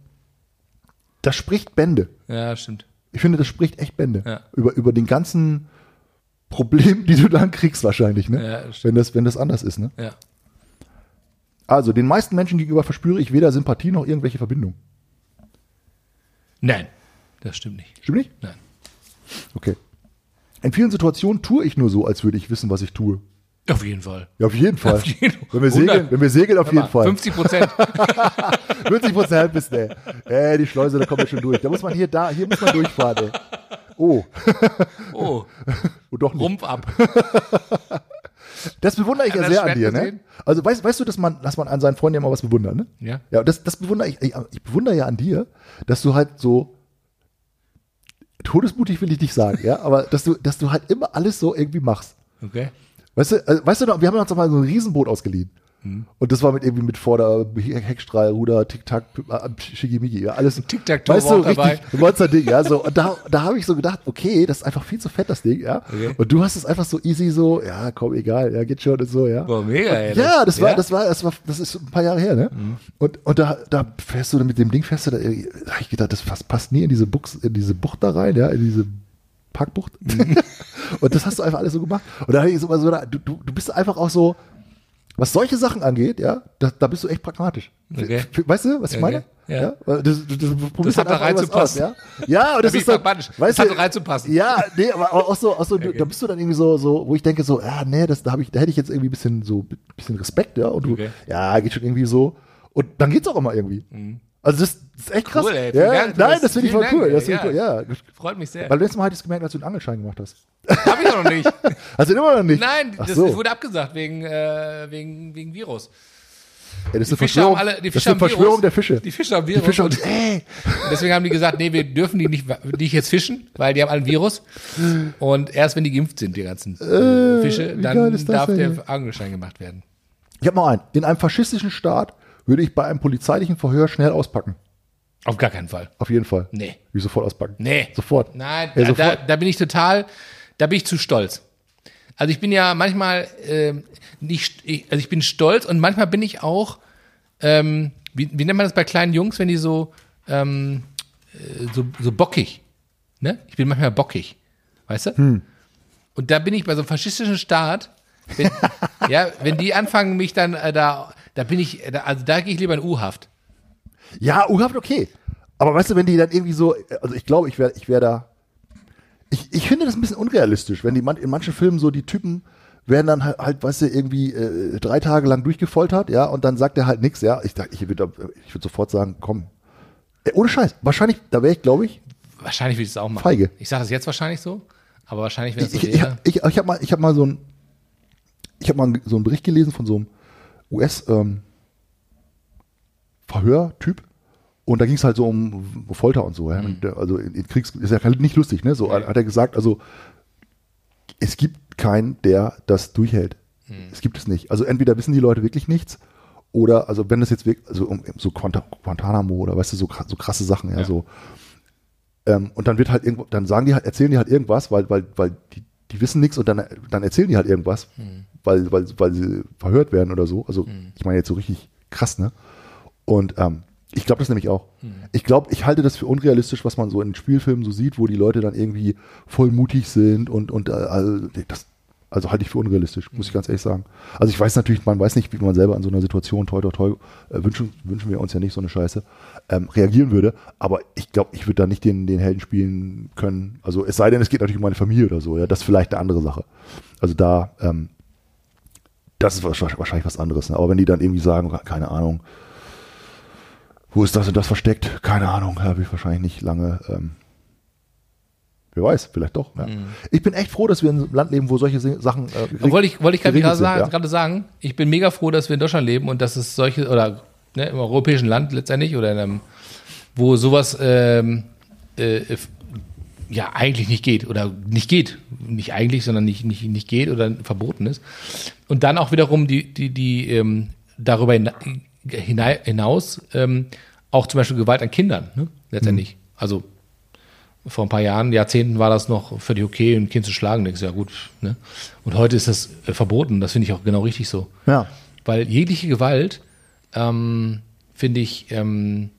S2: das spricht Bände.
S1: Ja, stimmt.
S2: Ich finde, das spricht echt Bände.
S1: Ja.
S2: Über, über den ganzen Problem, die du dann kriegst wahrscheinlich, ne?
S1: Ja, das stimmt.
S2: wenn, das, wenn das anders ist. Ne?
S1: Ja.
S2: Also, den meisten Menschen gegenüber verspüre ich weder Sympathie noch irgendwelche Verbindung.
S1: Nein, das stimmt nicht.
S2: Stimmt nicht?
S1: Nein.
S2: Okay. In vielen Situationen tue ich nur so, als würde ich wissen, was ich tue.
S1: Auf jeden Fall.
S2: Ja, auf jeden Fall.
S1: Auf jeden-
S2: Wenn wir segeln,
S1: 100.
S2: wenn wir segeln, auf jeden Fall.
S1: 50 Prozent. [laughs]
S2: 50 Prozent bist du, ey. Ey, die Schleuse, da kommen wir schon durch. Da muss man hier, da, hier muss man durchfahren, ey. Oh,
S1: Oh,
S2: oh doch nicht.
S1: Rumpf ab. [laughs]
S2: Das bewundere ich ja sehr an dir, ne? Also weißt, weißt du, dass man, dass man an seinen Freunden ja immer was bewundert, ne?
S1: Ja.
S2: Ja, das, das bewundere ich, ich, ich bewundere ja an dir, dass du halt so todesmutig will ich nicht sagen, ja, aber dass du, dass du halt immer alles so irgendwie machst.
S1: Okay.
S2: Weißt du, also, weißt du noch, wir haben uns doch mal so ein Riesenboot ausgeliehen.
S1: Hm.
S2: Und das war mit irgendwie mit Vorder-, Heckstrahl, Ruder, Tic-Tac, äh, Schickimicki, ja, alles.
S1: Tic-Tac-Toe
S2: weißt
S1: war
S2: du, richtig, Monster-Ding, ja, so. Und da, da habe ich so gedacht, okay, das ist einfach viel zu fett, das Ding, ja.
S1: Okay.
S2: Und du hast es einfach so easy so, ja, komm, egal, ja, geht schon und so, ja.
S1: Boah, mega, ey.
S2: Ja, das war,
S1: ja? Mhm.
S2: das war, das war, das ist ein paar Jahre her, ne? Und, und da, da fährst du mit dem Ding fährst du da, da hab ich gedacht, das passt, passt nie in diese Buchs, in diese Bucht da rein, ja, in diese Parkbucht.
S1: Mhm. [laughs]
S2: und das hast du einfach alles so gemacht. Und da hab ich so, so da, du, du du bist einfach auch so, was solche Sachen angeht, ja, da, da bist du echt pragmatisch.
S1: Okay.
S2: Weißt du, was ich
S1: Okay.
S2: meine?
S1: Ja.
S2: Weil Das, das, das,
S1: hat
S2: halt
S1: da reinzupassen.
S2: aus, Ja, ja und das
S1: bin
S2: ist
S1: pragmatisch.
S2: weißt
S1: Das
S2: du,
S1: hat reinzupassen.
S2: Ja, nee, aber auch so, auch so da bist du dann irgendwie so, so, wo ich denke so, ja, nee, das, da habe ich, da hätte ich jetzt irgendwie ein bisschen so, bisschen Respekt, ja, und du,
S1: Okay.
S2: ja, geht schon irgendwie so. Und dann geht's auch immer irgendwie. Also das, das ist echt krass.
S1: Cool, ey.
S2: Ja,
S1: Dank.
S2: nein,
S1: Das-
S2: das finde ich voll cool.
S1: Dank,
S2: Das
S1: ey.
S2: finde ich cool, ja.
S1: Freut mich sehr.
S2: Weil letztes Mal hatte ich es gemerkt, als du einen Angelschein gemacht hast. [laughs]
S1: Hab ich noch nicht. [laughs]
S2: Also immer noch nicht.
S1: Nein,
S2: Ach
S1: das,
S2: so.
S1: das wurde abgesagt wegen, äh, wegen, wegen Virus.
S2: Ey, das ist
S1: Die
S2: eine
S1: Fische
S2: Verschwörung,
S1: alle, die
S2: das ist
S1: Fische
S2: eine Verschwörung
S1: Virus.
S2: der Fische.
S1: Die Fische haben
S2: Die
S1: Virus.
S2: Fische
S1: und
S2: ey,
S1: deswegen haben die gesagt, nee, wir dürfen die nicht, nicht jetzt fischen, weil die haben alle ein Virus. Und erst wenn die geimpft sind, die ganzen äh, Fische,
S2: wie geil
S1: dann
S2: das
S1: darf
S2: denn?
S1: der Angelschein gemacht werden.
S2: ich habe noch einen. In einem faschistischen Staat würde ich bei einem polizeilichen Verhör schnell auspacken.
S1: Auf gar keinen Fall.
S2: Auf jeden Fall.
S1: Nee.
S2: Wie sofort auspacken.
S1: Nee.
S2: Sofort.
S1: Nein,
S2: Ja,
S1: da,
S2: sofort.
S1: da, da bin ich total, da bin ich zu stolz. Also ich bin ja manchmal ähm, nicht, ich, also ich bin stolz und manchmal bin ich auch, ähm, wie, wie nennt man das bei kleinen Jungs, wenn die so, ähm, äh, so, so bockig, ne? Ich bin manchmal bockig, weißt du?
S2: Hm.
S1: Und da bin ich bei so einem faschistischen Staat, wenn, [laughs] ja, wenn die anfangen mich dann äh, da, da bin ich, da, also da gehe ich lieber in U-Haft.
S2: Ja, U-Haft okay. Aber weißt du, wenn die dann irgendwie so, also ich glaube, ich wäre ich wär da. Ich, ich finde das ein bisschen unrealistisch, wenn die man, in manchen Filmen so die Typen werden dann halt, halt weißt du, irgendwie äh, drei Tage lang durchgefoltert, ja, und dann sagt er halt nichts, ja. Ich, ich würde ich würd sofort sagen, komm. Äh, ohne Scheiß. Wahrscheinlich, da wäre ich, glaube ich,
S1: Wahrscheinlich würde ich es auch machen.
S2: Feige.
S1: Ich sage das jetzt wahrscheinlich so, aber wahrscheinlich wäre es so
S2: ich, ich, ich, ich habe mal, ich habe mal so ein, ich habe mal so einen Bericht gelesen von so einem US ähm, Verhörtyp und da ging es halt so um Folter und so. Ja? Der- Also in, in Kriegs ist ja nicht lustig, ne? So hat er gesagt, also es gibt keinen, der das durchhält. Es gibt es nicht. Also entweder wissen die Leute wirklich nichts oder also wenn das jetzt wirklich, also um, so Quanta, Guantanamo oder weißt du so, so krasse Sachen, ja,
S1: Ja.
S2: so ähm, und dann wird halt irgendwo, dann sagen die halt, erzählen die halt irgendwas, weil, weil, weil die, die wissen nichts und dann, dann erzählen die halt irgendwas, weil, weil, weil sie verhört werden oder so. Also ich meine jetzt so richtig krass, ne? Und ähm, ich glaube das nämlich auch. Ich glaube, ich halte das für unrealistisch, was man so in Spielfilmen so sieht, wo die Leute dann irgendwie voll mutig sind und, und äh, also das, Also halte ich für unrealistisch, muss ich ganz ehrlich sagen. Also ich weiß natürlich, man weiß nicht, wie man selber in so einer Situation, toi, toi, toi, äh, wünschen, wünschen wir uns ja nicht so eine Scheiße, ähm, reagieren würde. Aber ich glaube, ich würde da nicht den, den Helden spielen können. Also es sei denn, es geht natürlich um meine Familie oder so. Ja, das ist vielleicht eine andere Sache. Also da, ähm, das ist wahrscheinlich, was anderes. Ne? Aber wenn die dann irgendwie sagen, keine Ahnung, wo ist das und das versteckt? Keine Ahnung, habe ich wahrscheinlich nicht lange ähm, Wer weiß, vielleicht doch. Ja. Mhm. Ich bin echt froh, dass wir in einem Land leben, wo solche Sachen.
S1: Äh, wollte ich, wollte ich gerade sagen, ja. gerade sagen, ich bin mega froh, dass wir in Deutschland leben und dass es solche, oder ne, im europäischen Land letztendlich, oder in einem, wo sowas ähm, äh, ja eigentlich nicht geht oder nicht geht. Nicht eigentlich, sondern nicht, nicht, nicht geht oder verboten ist. Und dann auch wiederum die, die, die ähm, darüber hinaus ähm, auch zum Beispiel Gewalt an Kindern, ne? letztendlich. Mhm. Also vor ein paar Jahren, Jahrzehnten war das noch völlig okay, ein Kind zu schlagen. Denkst du, ja gut. Ne? Und heute ist das äh, verboten. Das finde ich auch genau richtig so.
S2: Ja.
S1: Weil jegliche Gewalt, ähm, finde ich, ähm,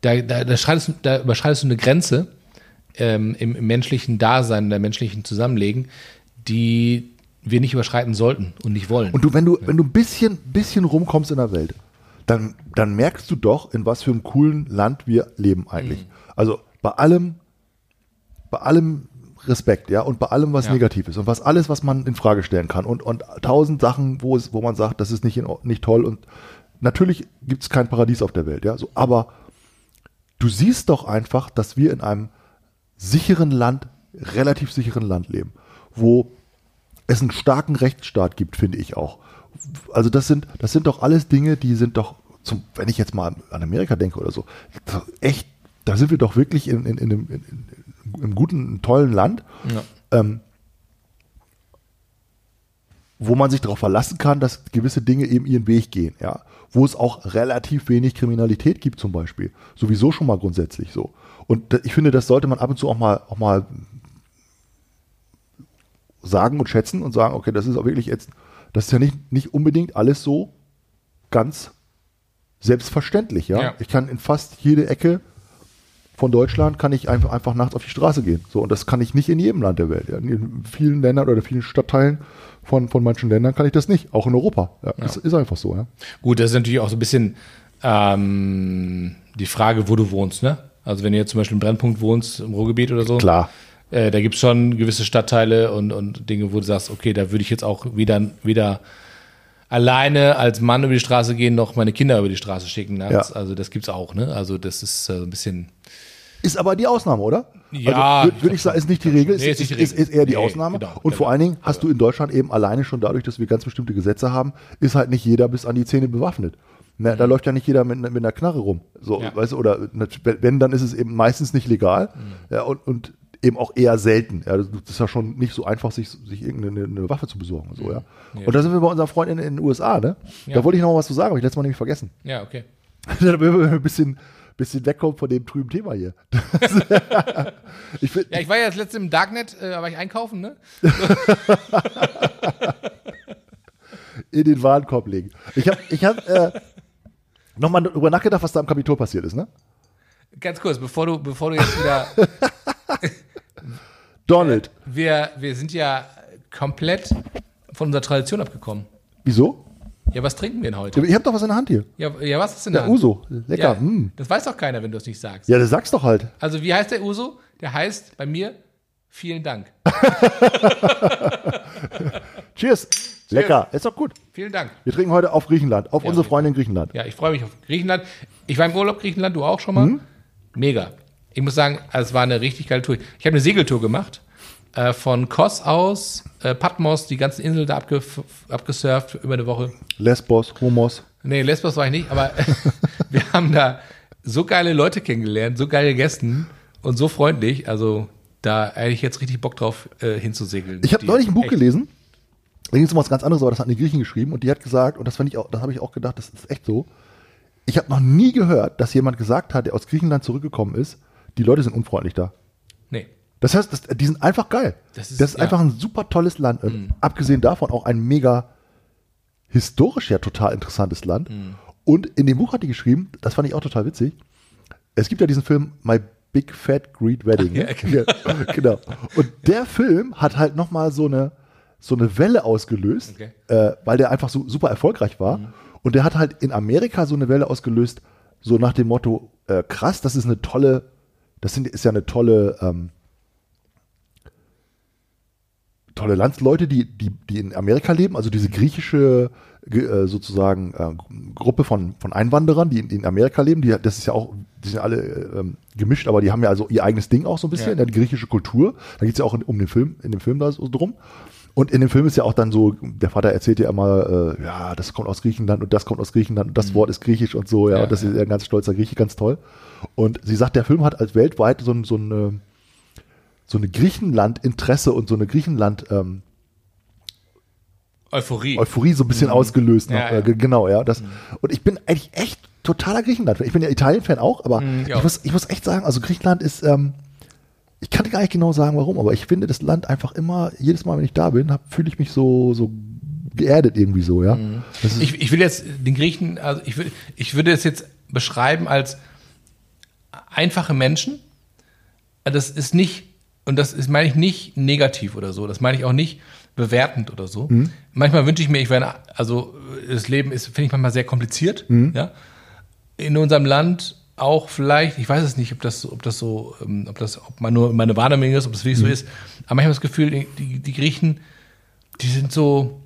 S1: da, da, da, da, überschreitest du eine Grenze ähm, im, im, menschlichen Dasein, in der menschlichen Zusammenlegen, die wir nicht überschreiten sollten und nicht wollen.
S2: Und du, wenn du, wenn du ein bisschen, bisschen rumkommst in der Welt, dann, dann merkst du doch, in was für einem coolen Land wir leben eigentlich. Mhm. Also bei allem bei allem Respekt, ja, und bei allem, was ja. negativ ist und was alles, was man in Frage stellen kann und, und tausend Sachen, wo es, wo man sagt, das ist nicht, in, nicht toll und natürlich gibt es kein Paradies auf der Welt, ja, so, aber du siehst doch einfach, dass wir in einem sicheren Land, relativ sicheren Land leben, wo es einen starken Rechtsstaat gibt, finde ich auch. Also das sind, das sind doch alles Dinge, die sind doch, zum, wenn ich jetzt mal an Amerika denke oder so, echt, da sind wir doch wirklich in, in, in, in, im guten, tollen Land, ja. ähm, wo man sich darauf verlassen kann, dass gewisse Dinge eben ihren Weg gehen, ja. Wo es auch relativ wenig Kriminalität gibt, zum Beispiel. Sowieso schon mal grundsätzlich so. Und ich finde, das sollte man ab und zu auch mal, auch mal sagen und schätzen und sagen, okay, das ist auch wirklich jetzt, das ist ja nicht, nicht unbedingt alles so ganz selbstverständlich, ja? ja. Ich kann in fast jede Ecke von Deutschland kann ich einfach, einfach nachts auf die Straße gehen. So, und das kann ich nicht in jedem Land der Welt. Ja. In vielen Ländern oder vielen Stadtteilen von, von manchen Ländern kann ich das nicht. Auch in Europa. Ja, ja. Das ist einfach so, ja.
S1: Gut, das ist natürlich auch so ein bisschen ähm, die Frage, wo du wohnst, ne? Also wenn du jetzt zum Beispiel im Brennpunkt wohnst, im Ruhrgebiet oder so.
S2: Klar.
S1: Äh, da gibt es schon gewisse Stadtteile und, und Dinge, wo du sagst, okay, da würde ich jetzt auch wieder, wieder alleine als Mann über die Straße gehen, noch meine Kinder über die Straße schicken. Ja. Also das gibt's auch, ne? Also das ist äh, ein bisschen.
S2: Ist aber die Ausnahme, oder?
S1: Ja.
S2: Also, Würde würd ich sagen, ist nicht die Regel,
S1: nee,
S2: ist,
S1: ist,
S2: ist, ist, eher die nee, Ausnahme. Genau, und genau. vor allen Dingen hast du in Deutschland eben alleine schon dadurch, dass wir ganz bestimmte Gesetze haben, ist halt nicht jeder bis an die Zähne bewaffnet. Ne, mhm. Da läuft ja nicht jeder mit, mit einer Knarre rum. So, ja. weißt oder wenn, dann ist es eben meistens nicht legal. Mhm. Ja, und, und eben auch eher selten. Ja, das ist ja schon nicht so einfach, sich, sich irgendeine Waffe zu besorgen. So, ja. ja. Und da sind wir bei unserer Freundin in, den USA, ne? Da wollte ich noch was zu sagen, habe ich letztes Mal nämlich vergessen.
S1: Ja, okay. [laughs]
S2: Damit wir ein bisschen, bisschen wegkommen von dem trüben Thema hier. [laughs]
S1: ich find, ja, ich war ja das letzte im Darknet, äh, war ich einkaufen, ne? [laughs]
S2: in den Warenkorb legen. Ich habe ich hab, äh, nochmal darüber nachgedacht, was da am Kapitol passiert ist, ne?
S1: Ganz kurz, bevor du, bevor du jetzt wieder [laughs]
S2: Donald.
S1: Wir, wir sind ja komplett von unserer Tradition abgekommen.
S2: Wieso?
S1: Ja, was trinken wir denn heute?
S2: Ich habe doch was in der Hand hier.
S1: Ja, ja was ist in der,
S2: der Hand? Uso. Lecker.
S1: Ja, mm. Das weiß doch keiner, wenn du es nicht sagst.
S2: Ja, das sagst doch halt.
S1: Also, wie heißt der Uso? Der heißt bei mir vielen Dank. [laughs]
S2: Cheers. Lecker. Ist doch gut.
S1: Vielen Dank.
S2: Wir trinken heute auf Griechenland, auf ja, unsere Freunde in Griechenland.
S1: Ja, ich freue mich auf Griechenland. Ich war im Urlaub Griechenland, du auch schon mal. Mhm. Mega ich muss sagen, es war eine richtig geile Tour. Ich habe eine Segeltour gemacht. Äh, von Kos aus, äh, Patmos, die ganzen Inseln da abge abgesurft über eine Woche.
S2: Lesbos, Homos.
S1: Nee, Lesbos war ich nicht, aber [laughs] wir haben da so geile Leute kennengelernt, so geile Gästen und so freundlich. Also da hätte ich jetzt richtig Bock drauf, äh, hinzusegeln.
S2: Ich habe neulich ein Buch echt. gelesen. Da ging es um was ganz anderes, aber das hat eine Griechin geschrieben und die hat gesagt, und das fand ich auch, das habe ich auch gedacht, das ist echt so. Ich habe noch nie gehört, dass jemand gesagt hat, der aus Griechenland zurückgekommen ist, die Leute sind unfreundlich da.
S1: Nee.
S2: Das heißt, das, die sind einfach geil. Das ist, das ist ja. einfach ein super tolles Land. Mhm. Abgesehen davon auch ein mega historisch ja total interessantes Land. Mhm. Und in dem Buch hat die geschrieben, das fand ich auch total witzig. Es gibt ja diesen Film My Big Fat Great Wedding. Ja, genau. [laughs] genau. Und der Film hat halt nochmal so eine, so eine Welle ausgelöst,
S1: Okay.
S2: äh, weil der einfach so super erfolgreich war. Und der hat halt in Amerika so eine Welle ausgelöst, so nach dem Motto, äh, krass, das ist eine tolle, das sind, ist ja eine tolle, ähm, tolle Landsleute, die, die, die in Amerika leben, also diese griechische äh, sozusagen äh, Gruppe von, von Einwanderern, die in, die in Amerika leben, die, das ist ja auch, die sind alle äh, gemischt, aber die haben ja also ihr eigenes Ding auch so ein bisschen,
S1: Ja.
S2: die griechische Kultur. Da geht es ja auch in, um den Film, in dem Film da so drum. Und in dem Film ist ja auch dann so, der Vater erzählt ja immer, äh, ja, das kommt aus Griechenland und das kommt aus Griechenland und das Wort ist griechisch und so, ja,
S1: Mhm. Ja,
S2: und das
S1: ja.
S2: ist ein ganz stolzer Grieche, ganz toll. Und sie sagt, der Film hat als weltweit so, so eine, so eine Griechenland-Interesse und so eine Griechenland- ähm,
S1: Euphorie.
S2: Euphorie so ein bisschen ausgelöst.
S1: Ja,
S2: noch,
S1: ja. Mhm.
S2: Äh, ge- genau, ja. Das, Und ich bin eigentlich echt totaler Griechenland-Fan. Ich bin ja Italien-Fan auch, aber
S1: Mhm, ich
S2: muss, ich muss echt sagen, also Griechenland ist, ähm, ich kann gar nicht genau sagen, warum, aber ich finde das Land einfach immer, jedes Mal, wenn ich da bin, fühle ich mich so, so geerdet irgendwie so, ja.
S1: Mhm. Ich, ich will jetzt den Griechen, also ich, will, ich würde es jetzt beschreiben als einfache Menschen. Das ist nicht, und das ist, meine ich nicht negativ oder so, das meine ich auch nicht bewertend oder so. Manchmal wünsche ich mir, ich wäre, also das Leben ist, finde ich manchmal sehr kompliziert, ja. In unserem Land auch vielleicht, ich weiß es nicht, ob das, so- ob das so, ähm, ob das, ob man nur meine Wahrnehmung ist, ob das wirklich so ist, aber manchmal habe ich das Gefühl, die, die, Griechen, die sind so,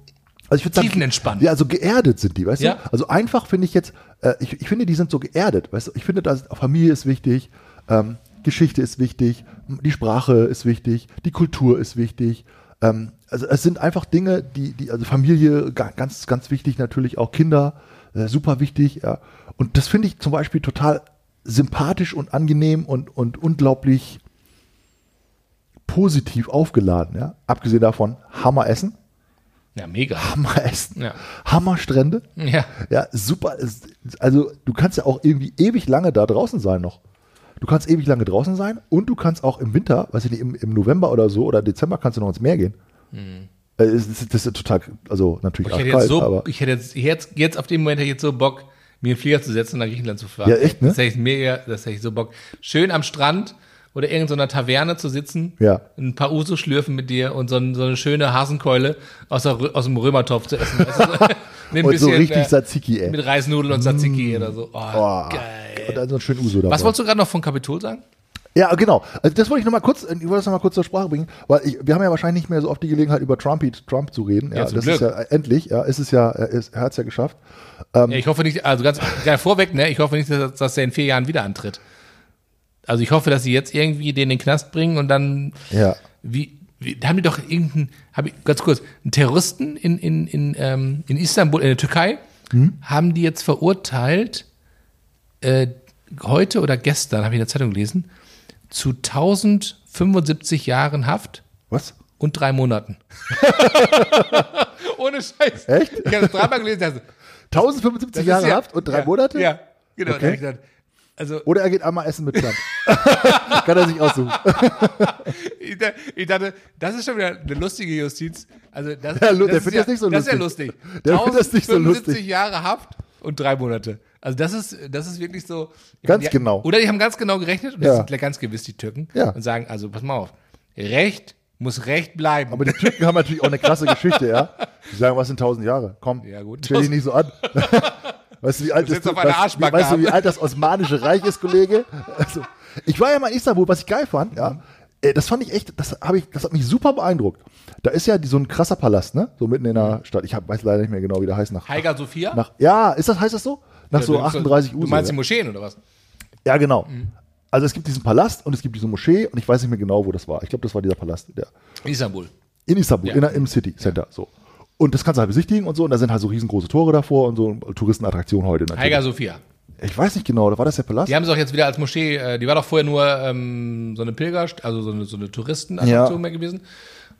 S2: Also ich würde sagen,
S1: Tiefenentspannt.
S2: Ja, also geerdet sind die, weißt
S1: Ja.
S2: du? Also einfach finde ich jetzt, äh, ich, ich finde, die sind so geerdet, weißt du? Ich finde, dass Familie ist wichtig, ähm, Geschichte ist wichtig, die Sprache ist wichtig, die Kultur ist wichtig. Ähm, also es sind einfach Dinge, die, die also Familie ga- ganz, ganz wichtig, natürlich auch Kinder, äh, super wichtig. Ja. Und das finde ich zum Beispiel total sympathisch und angenehm und, und unglaublich positiv aufgeladen. Ja. Abgesehen davon, Hammer essen.
S1: ja, mega.
S2: Hammer essen,
S1: Ja.
S2: Hammerstrände.
S1: Ja.
S2: Ja, super. Also du kannst ja auch irgendwie ewig lange da draußen sein noch. Du kannst ewig lange draußen sein und du kannst auch im Winter, weiß ich nicht, im, im November oder so oder Dezember kannst du noch ins Meer gehen. Äh, Das, ist, das ist total, also natürlich.
S1: Ich hätte
S2: arschkalt,
S1: jetzt so,
S2: aber
S1: ich hätte jetzt, jetzt, jetzt auf dem Moment hätte ich jetzt so Bock, mir einen Flieger zu setzen und nach Griechenland zu fahren.
S2: Ja, echt, ne?
S1: Das hätte ich mega, das hätte ich so Bock. Schön am Strand oder irgendeiner Taverne zu sitzen,
S2: Ja.
S1: ein paar Uso schlürfen mit dir und so, ein, so eine schöne Hasenkeule aus, der, aus dem Römertopf zu essen. So, [laughs] mit ein
S2: und so
S1: bisschen,
S2: richtig
S1: äh,
S2: Tzatziki, ey.
S1: Mit Reisnudeln und Tzatziki oder so. Oh,
S2: Boah.
S1: geil.
S2: Und dann so ein schön Uso dabei.
S1: Was wolltest du gerade noch von Kapitol sagen?
S2: Ja, genau. Also das wollte ich noch mal kurz, ich wollte das noch mal kurz zur Sprache bringen, weil ich, wir haben ja wahrscheinlich nicht mehr so oft die Gelegenheit über Trumpy, Trump zu reden. Ja,
S1: Ja,
S2: das
S1: Glück.
S2: ist ja äh, endlich, ja, es ist ja, er, er hat es ja geschafft. Ähm,
S1: Ja, ich hoffe nicht, also ganz gleich vorweg, ne, ich hoffe nicht, dass, dass er in vier Jahren wieder antritt. Also ich hoffe, dass sie jetzt irgendwie den in den Knast bringen und dann
S2: Ja.
S1: wie, wie da haben die doch irgendeinen, hab ich, ganz kurz, einen Terroristen in, in, in, ähm, in Istanbul, in der Türkei, haben die jetzt verurteilt, äh, heute oder gestern, habe ich in der Zeitung gelesen, zu 1075 Jahren Haft
S2: Was?
S1: und drei Monaten. [laughs] Ohne Scheiß.
S2: Echt?
S1: Ich habe das dreimal gelesen. Also, [laughs]
S2: 1075
S1: das
S2: Jahre
S1: ja-
S2: Haft und drei
S1: ja,
S2: Monate?
S1: Ja, genau.
S2: Okay.
S1: Gedacht, also
S2: Oder er geht einmal essen mit Trump. [laughs] Kann er sich aussuchen.
S1: ich, ich dachte, das ist schon wieder eine lustige Justiz. Also das,
S2: lu-
S1: das
S2: der
S1: ist
S2: findet
S1: ja,
S2: das nicht so
S1: Das ist ja
S2: lustig.
S1: lustig.
S2: Der findet das nicht so
S1: 1075
S2: lustig.
S1: Jahre Haft und drei Monate. Also das ist, das ist wirklich so.
S2: Ganz
S1: die,
S2: genau.
S1: Oder die haben ganz genau gerechnet und
S2: Ja.
S1: das sind ganz gewiss die Türken
S2: Ja.
S1: und sagen, also pass mal auf, Recht muss Recht bleiben.
S2: Aber die Türken haben natürlich auch eine krasse [laughs] Geschichte, ja. Die sagen, was sind 1000 Jahre? Komm,
S1: Ja, gut.
S2: stell dich nicht so an. [laughs] Weißt du, wie alt, das,
S1: einer
S2: das,
S1: Arschbacke
S2: weißt du, wie alt das Osmanische Reich ist, Kollege? Also, ich war ja mal in Istanbul, was ich geil fand, ja. Äh, Das fand ich echt, das, ich, das hat mich super beeindruckt. Da ist ja die, so ein krasser Palast, ne? So mitten in der Stadt. Ich hab, weiß leider nicht mehr genau, wie der heißt. Nach,
S1: Heiger Sophia?
S2: nach, ja, ist das, heißt das so? Nach so
S1: du,
S2: 38 Uhr.
S1: Du meinst
S2: ja.
S1: die Moscheen oder was?
S2: Ja, genau. Also es gibt diesen Palast und es gibt diese Moschee und ich weiß nicht mehr genau, wo das war. Ich glaube, das war dieser Palast. Der,
S1: Istanbul.
S2: in Istanbul,
S1: Ja.
S2: in im City Center. So. Und das kannst du halt besichtigen und so. Und da sind halt so riesengroße Tore davor und so Touristenattraktion heute natürlich.
S1: Heiger Sophia.
S2: Ich weiß nicht genau, war das der Palast?
S1: Die haben sie auch jetzt wieder als Moschee, äh, die war doch vorher nur ähm, so eine Pilger, also so eine, so eine Touristenattraktion
S2: Ja.
S1: mehr gewesen.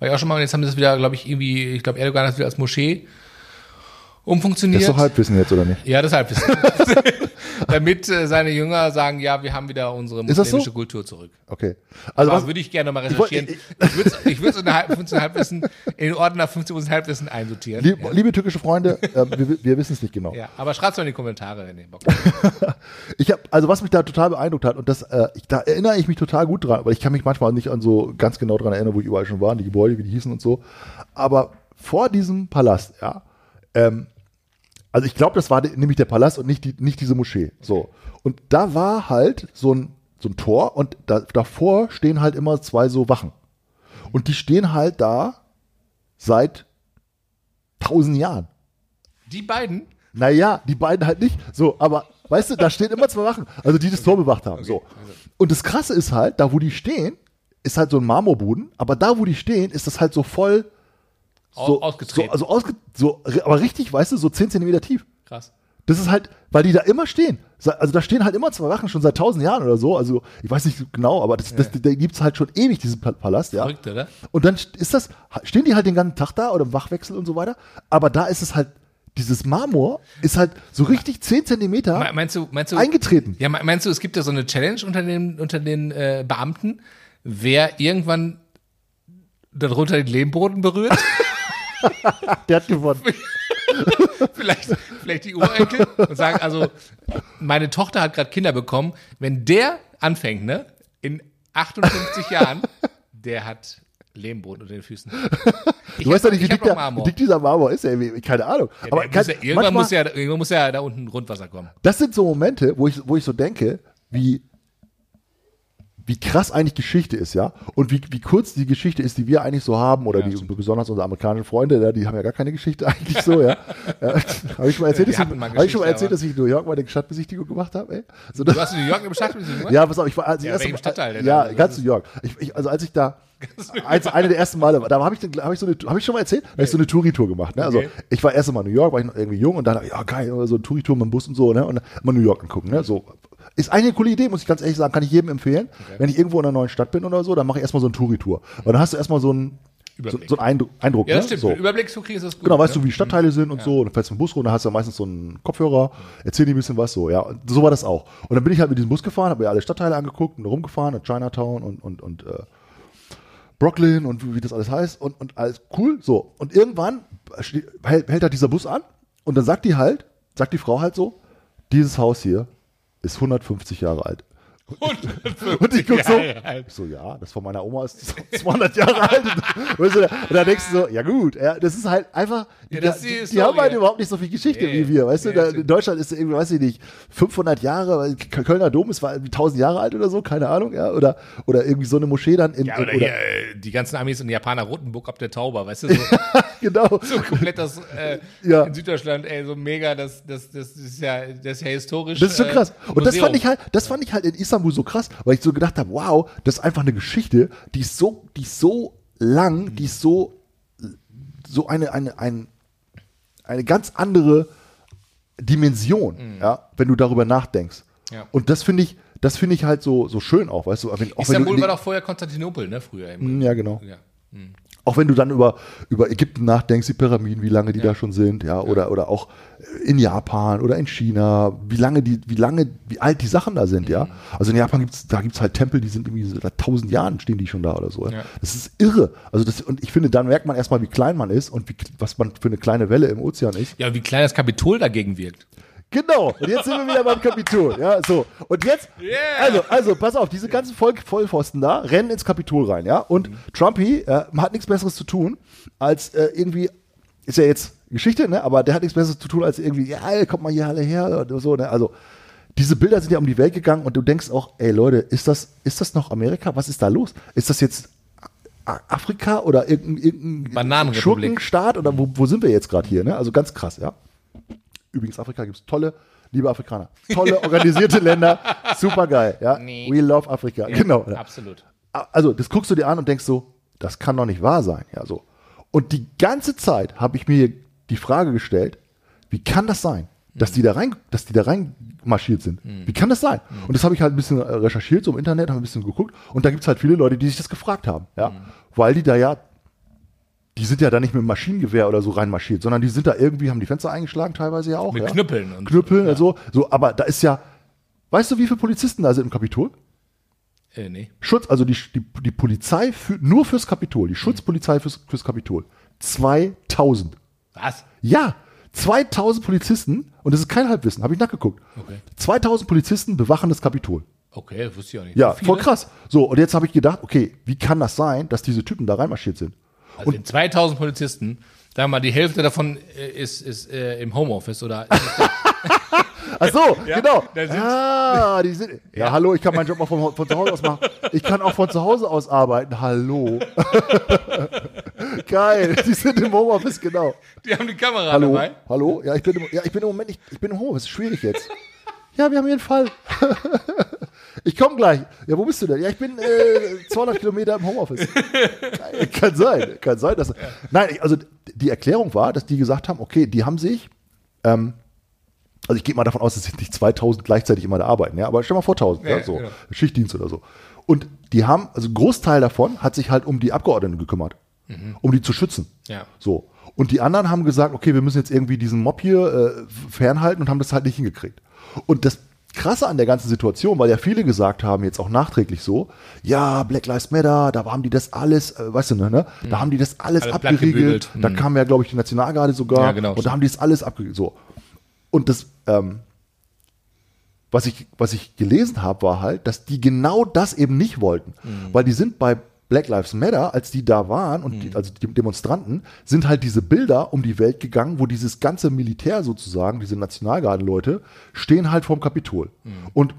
S1: War ja auch schon mal, und jetzt haben sie das wieder, glaube ich, irgendwie, ich glaube, Erdogan hat es wieder als Moschee
S2: Das
S1: umfunktioniert.
S2: ist doch Halbwissen jetzt, oder nicht?
S1: ja, deshalb ist [laughs] Damit äh, seine Jünger sagen, ja, wir haben wieder unsere
S2: das so?
S1: muslimische Kultur zurück.
S2: Okay. Also
S1: Aber
S2: was,
S1: würde ich gerne mal recherchieren. Ich würde es in, Halb- 15 Halbwissen, in den Ordner 15 Halbwissen einsortieren.
S2: lieb, liebe türkische Freunde, äh, wir, wir wissen es nicht genau.
S1: Ja, aber schreibt's mal in die Kommentare, wenn ihr Bock habt. [laughs]
S2: Ich habe, also was mich da total beeindruckt hat, und das, äh, ich, da erinnere ich mich total gut dran, weil ich kann mich manchmal nicht an so ganz genau dran erinnern, wo ich überall schon war, die Gebäude, wie die hießen und so. Aber vor diesem Palast, ja, ähm, also ich glaube, das war nämlich der Palast und nicht, die, nicht diese Moschee. So. Und da war halt so ein, so ein Tor und da, davor stehen halt immer zwei so Wachen. Und die stehen halt da seit tausend Jahren.
S1: Die beiden?
S2: Naja, die beiden halt nicht. So, aber weißt du, da stehen immer zwei Wachen, also die das Tor bewacht haben. So. Und das Krasse ist halt, da wo die stehen, ist halt so ein Marmorboden, aber da wo die stehen, ist das halt so voll so,
S1: Au- ausgetreten.
S2: So, also ausge, so, aber richtig, weißt du, so 10 Zentimeter tief.
S1: Krass.
S2: Das ist halt, weil die da immer stehen. Also da stehen halt immer zwei Wachen schon seit tausend Jahren oder so. Also ich weiß nicht genau, aber das, das, da gibt's halt schon ewig, diesen Pa- Palast, ja.
S1: Verrückt, oder?
S2: Und dann ist das, stehen die halt den ganzen Tag da oder im Wachwechsel und so weiter. Aber da ist es halt, dieses Marmor ist halt so richtig 10 Zentimeter
S1: Me- Meinst du, meinst du,
S2: eingetreten.
S1: Ja, me- meinst du, es gibt ja so eine Challenge unter den, unter den äh, Beamten, wer irgendwann darunter den Lehmboden berührt? [laughs]
S2: Der hat gewonnen. [laughs]
S1: vielleicht, vielleicht die Urenkel und sagen, also, meine Tochter hat gerade Kinder bekommen. Wenn der anfängt, ne, in 58 [laughs] Jahren, der hat Lehmboden unter den Füßen. Ich
S2: Du weißt doch nicht, wie dick, der,
S1: Marmor.
S2: dick dieser Marmor ist, ey, keine Ahnung.
S1: Ja,
S2: aber kann,
S1: muss ja, irgendwann,
S2: manchmal,
S1: muss ja, irgendwann muss ja da unten Grundwasser kommen.
S2: das sind so Momente, wo ich, wo ich so denke, wie, wie krass eigentlich Geschichte ist, ja, und wie, wie kurz die Geschichte ist, die wir eigentlich so haben, oder die besonders unsere amerikanischen Freunde, ja, die haben ja gar keine Geschichte [laughs] eigentlich so, ja. ja habe ich schon mal erzählt, dass, ich, hab ich schon mal erzählt, dass ich in New York meine Stadtbesichtigung gemacht habe, ey? So,
S1: Du hast in New York eine Beschäftigung gemacht?
S2: ja, pass auf, ich war als ich
S1: Ja,
S2: erste
S1: Stadtteil denn?
S2: Ja,
S1: Also,
S2: ganz New York. Ich, ich, also als ich da eins, eine der ersten Male, war, da habe ich, hab ich so eine, habe ich schon mal erzählt, da habe ich so eine Touri-Tour gemacht. Ne? Also
S1: Okay.
S2: ich war erst mal in New York, war ich noch irgendwie jung und dann ja geil, so eine Touri-Tour mit dem Bus und so, ne? Und mal New York angucken, ne? So ist eine coole Idee, muss ich ganz ehrlich sagen, kann ich jedem empfehlen. Wenn ich irgendwo in einer neuen Stadt bin oder so, dann mache ich erstmal so eine Touri-Tour. Weil dann hast du erstmal so einen so,
S1: Überblick.
S2: so einen Eindruck, Eindruck
S1: Ja,
S2: ne?
S1: das stimmt.
S2: So.
S1: Überblick zu kriegen ist das gut.
S2: Genau, weißt
S1: ne?
S2: du, wie Stadtteile sind und so. Und dann fährst du mit dem Bus runter, hast du meistens so einen Kopfhörer, erzähl dir ein bisschen was so, ja. Und so war das auch. Und dann bin ich halt mit diesem Bus gefahren, habe mir alle Stadtteile angeguckt und rumgefahren, und Chinatown und, und, und äh, Brooklyn und wie, wie das alles heißt und, und alles cool. So. Und irgendwann hält, hält halt dieser Bus an und dann sagt die halt, sagt die Frau halt so, dieses Haus hier ist 150 Jahre alt. Und ich guck so, ich so, ja, das von meiner Oma ist [laughs] 200 Jahre alt. Und, dann denkst du so, ja gut, ja, das ist halt einfach, die,
S1: Ja,
S2: die,
S1: die
S2: die haben halt überhaupt nicht so viel Geschichte
S1: Nee,
S2: wie wir, weißt
S1: nee,
S2: du, da, in Deutschland ist irgendwie, weiß ich nicht, 500 Jahre, weil Kölner Dom ist war irgendwie 1000 Jahre alt oder so, keine Ahnung, ja, oder, oder irgendwie so eine Moschee dann in,
S1: Ja, oder,
S2: oder
S1: hier, äh, die ganzen Amis und Japaner Rotenburg ab der Tauber, weißt du, so, [laughs]
S2: genau,
S1: so komplett das äh,
S2: Ja.
S1: in Süddeutschland, ey, so mega, das, das, das ist ja, das ist ja historisch.
S2: Das ist schon
S1: äh,
S2: krass. Und das fand ich halt, das fand ich halt in Istanbul so krass, weil ich so gedacht habe, wow, das ist einfach eine Geschichte, die ist so, die ist so lang, die ist so, so eine, eine, ein, eine ganz andere Dimension, ja, wenn du darüber nachdenkst.
S1: Ja.
S2: Und das finde ich, das finde ich halt so, so schön auch, weißt du, wenn, auch wenn
S1: Istanbul
S2: du,
S1: war doch vorher Konstantinopel, ne, früher. Im,
S2: ja, genau.
S1: ja.
S2: Auch wenn du dann über, über Ägypten nachdenkst, die Pyramiden, wie lange die da schon sind, ja, oder, oder auch in Japan oder in China, wie lange die, wie lange, wie alt die Sachen da sind, ja. Also in Japan gibt's, da gibt's halt Tempel, die sind irgendwie seit tausend Jahren stehen die schon da oder so. Ja.
S1: Ja.
S2: Das ist irre. Also das, und ich finde, dann merkt man erstmal, wie klein man ist und wie, was man für eine kleine Welle im Ozean ist.
S1: ja, wie klein das Kapitol dagegen wirkt.
S2: Genau. Und jetzt sind wir wieder beim Kapitol. Ja, so. Und jetzt,
S1: Yeah.
S2: also, also, pass auf, diese ganzen Voll Vollpfosten da rennen ins Kapitol rein, ja. Und Trumpy äh, hat nichts Besseres zu tun, als äh, irgendwie, ist ja jetzt Geschichte, ne? Aber der hat nichts Besseres zu tun, als irgendwie, ja, ey, kommt mal hier alle her oder so, ne? Also, diese Bilder sind ja um die Welt gegangen und du denkst auch, ey Leute, ist das, ist das noch Amerika? Was ist da los? Ist das jetzt Afrika oder irgendein, irgendein. Schurkenstaat oder wo, wo sind wir jetzt gerade hier? Ne? Also ganz krass, ja. Übrigens, Afrika gibt es tolle, liebe Afrikaner, tolle organisierte Länder, [laughs] super geil, ja.
S1: Nee.
S2: We love Africa, genau. Ja.
S1: Absolut.
S2: Also, das guckst du dir an und denkst so, das kann doch nicht wahr sein, ja so. Und die ganze Zeit habe ich mir die Frage gestellt, wie kann das sein, dass die da rein, dass die da rein marschiert sind? Wie kann das sein? Und das habe ich halt ein bisschen recherchiert so im Internet, habe ein bisschen geguckt und da gibt es halt viele Leute, die sich das gefragt haben, ja, weil die da ja die sind ja da nicht mit dem Maschinengewehr oder so reinmarschiert, sondern die sind da irgendwie, haben die Fenster eingeschlagen, teilweise ja auch.
S1: Mit
S2: ja.
S1: Knüppeln und
S2: Knüppeln, also, so, aber da ist ja, weißt du, wie viele Polizisten da sind im Kapitol?
S1: Äh, nee.
S2: Schutz, also die, die, die Polizei für, nur fürs Kapitol, die Schutzpolizei fürs, fürs Kapitol. 2000.
S1: Was?
S2: Ja, 2000 Polizisten, und das ist kein Halbwissen, habe ich nachgeguckt.
S1: Okay.
S2: 2000 Polizisten bewachen das Kapitol.
S1: Okay, wusste ich auch nicht.
S2: Ja,
S1: So
S2: voll krass. So, und jetzt habe ich gedacht, okay, wie kann das sein, dass diese Typen da reinmarschiert sind?
S1: Also wenn 2000 Polizisten, sagen wir mal, die Hälfte davon äh, ist, ist äh, im Homeoffice oder [laughs]
S2: Ach so, genau.
S1: da sind-
S2: ah, die sind, ja, hallo, ich kann meinen Job auch von, von zu Hause aus machen. Ich kann auch von zu Hause aus arbeiten. Hallo. [laughs] Geil, die sind im Homeoffice, genau.
S1: die haben die Kamera
S2: Hallo,
S1: dabei.
S2: hallo. Ja, ich bin, im, ja, ich bin im Moment nicht, ich bin im Homeoffice. Ist schwierig jetzt. Ja, wir haben hier einen Fall. [laughs] Ich komme gleich. Ja, wo bist du denn? Ja, ich bin äh, 200 Kilometer im Homeoffice. Kann sein, kann sein. Dass, Nein, also die Erklärung war, dass die gesagt haben, okay, die haben sich, ähm, also ich gehe mal davon aus, es sind nicht 2000 gleichzeitig immer da arbeiten, ja, aber stell mal vor 1000, ja,
S1: Ja,
S2: so,
S1: genau.
S2: Schichtdienst oder so. Und die haben, also ein Großteil davon hat sich halt um die Abgeordneten gekümmert, um die zu schützen.
S1: Ja.
S2: So. Und die anderen haben gesagt, okay, wir müssen jetzt irgendwie diesen Mob hier äh, fernhalten und haben das halt nicht hingekriegt. Und das Krasse an der ganzen Situation, weil ja viele gesagt haben, jetzt auch nachträglich so, ja, Black Lives Matter, da haben die das alles, äh, weißt du, ne, ne? da haben die das alles,
S1: Alles
S2: abgeriegelt.
S1: blattgebügelt.
S2: Da kam ja, glaube ich, die Nationalgarde sogar.
S1: Ja, genau,
S2: Und da haben die das alles abgeriegelt. So. Und das, ähm, was ich, was ich gelesen habe, war halt, dass die genau das eben nicht wollten.
S1: Mhm.
S2: Weil die sind bei Black Lives Matter, als die da waren, und
S1: Mhm.
S2: die, also die Demonstranten, sind halt diese Bilder um die Welt gegangen, wo dieses ganze Militär sozusagen, diese Nationalgarden-Leute, stehen halt vorm Kapitol.
S1: Mhm.
S2: Und,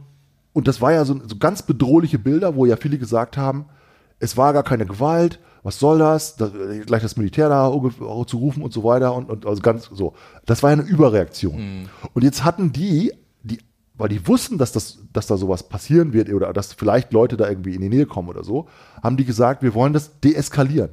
S2: und das war ja so, so ganz bedrohliche Bilder, wo ja viele gesagt haben, es war gar keine Gewalt, was soll das? da, gleich das Militär da zu rufen und so weiter und, und also ganz so. Das war ja eine Überreaktion. Und jetzt hatten die, weil die wussten, dass das, dass da sowas passieren wird oder dass vielleicht Leute da irgendwie in die Nähe kommen oder so, haben die gesagt, wir wollen das deeskalieren.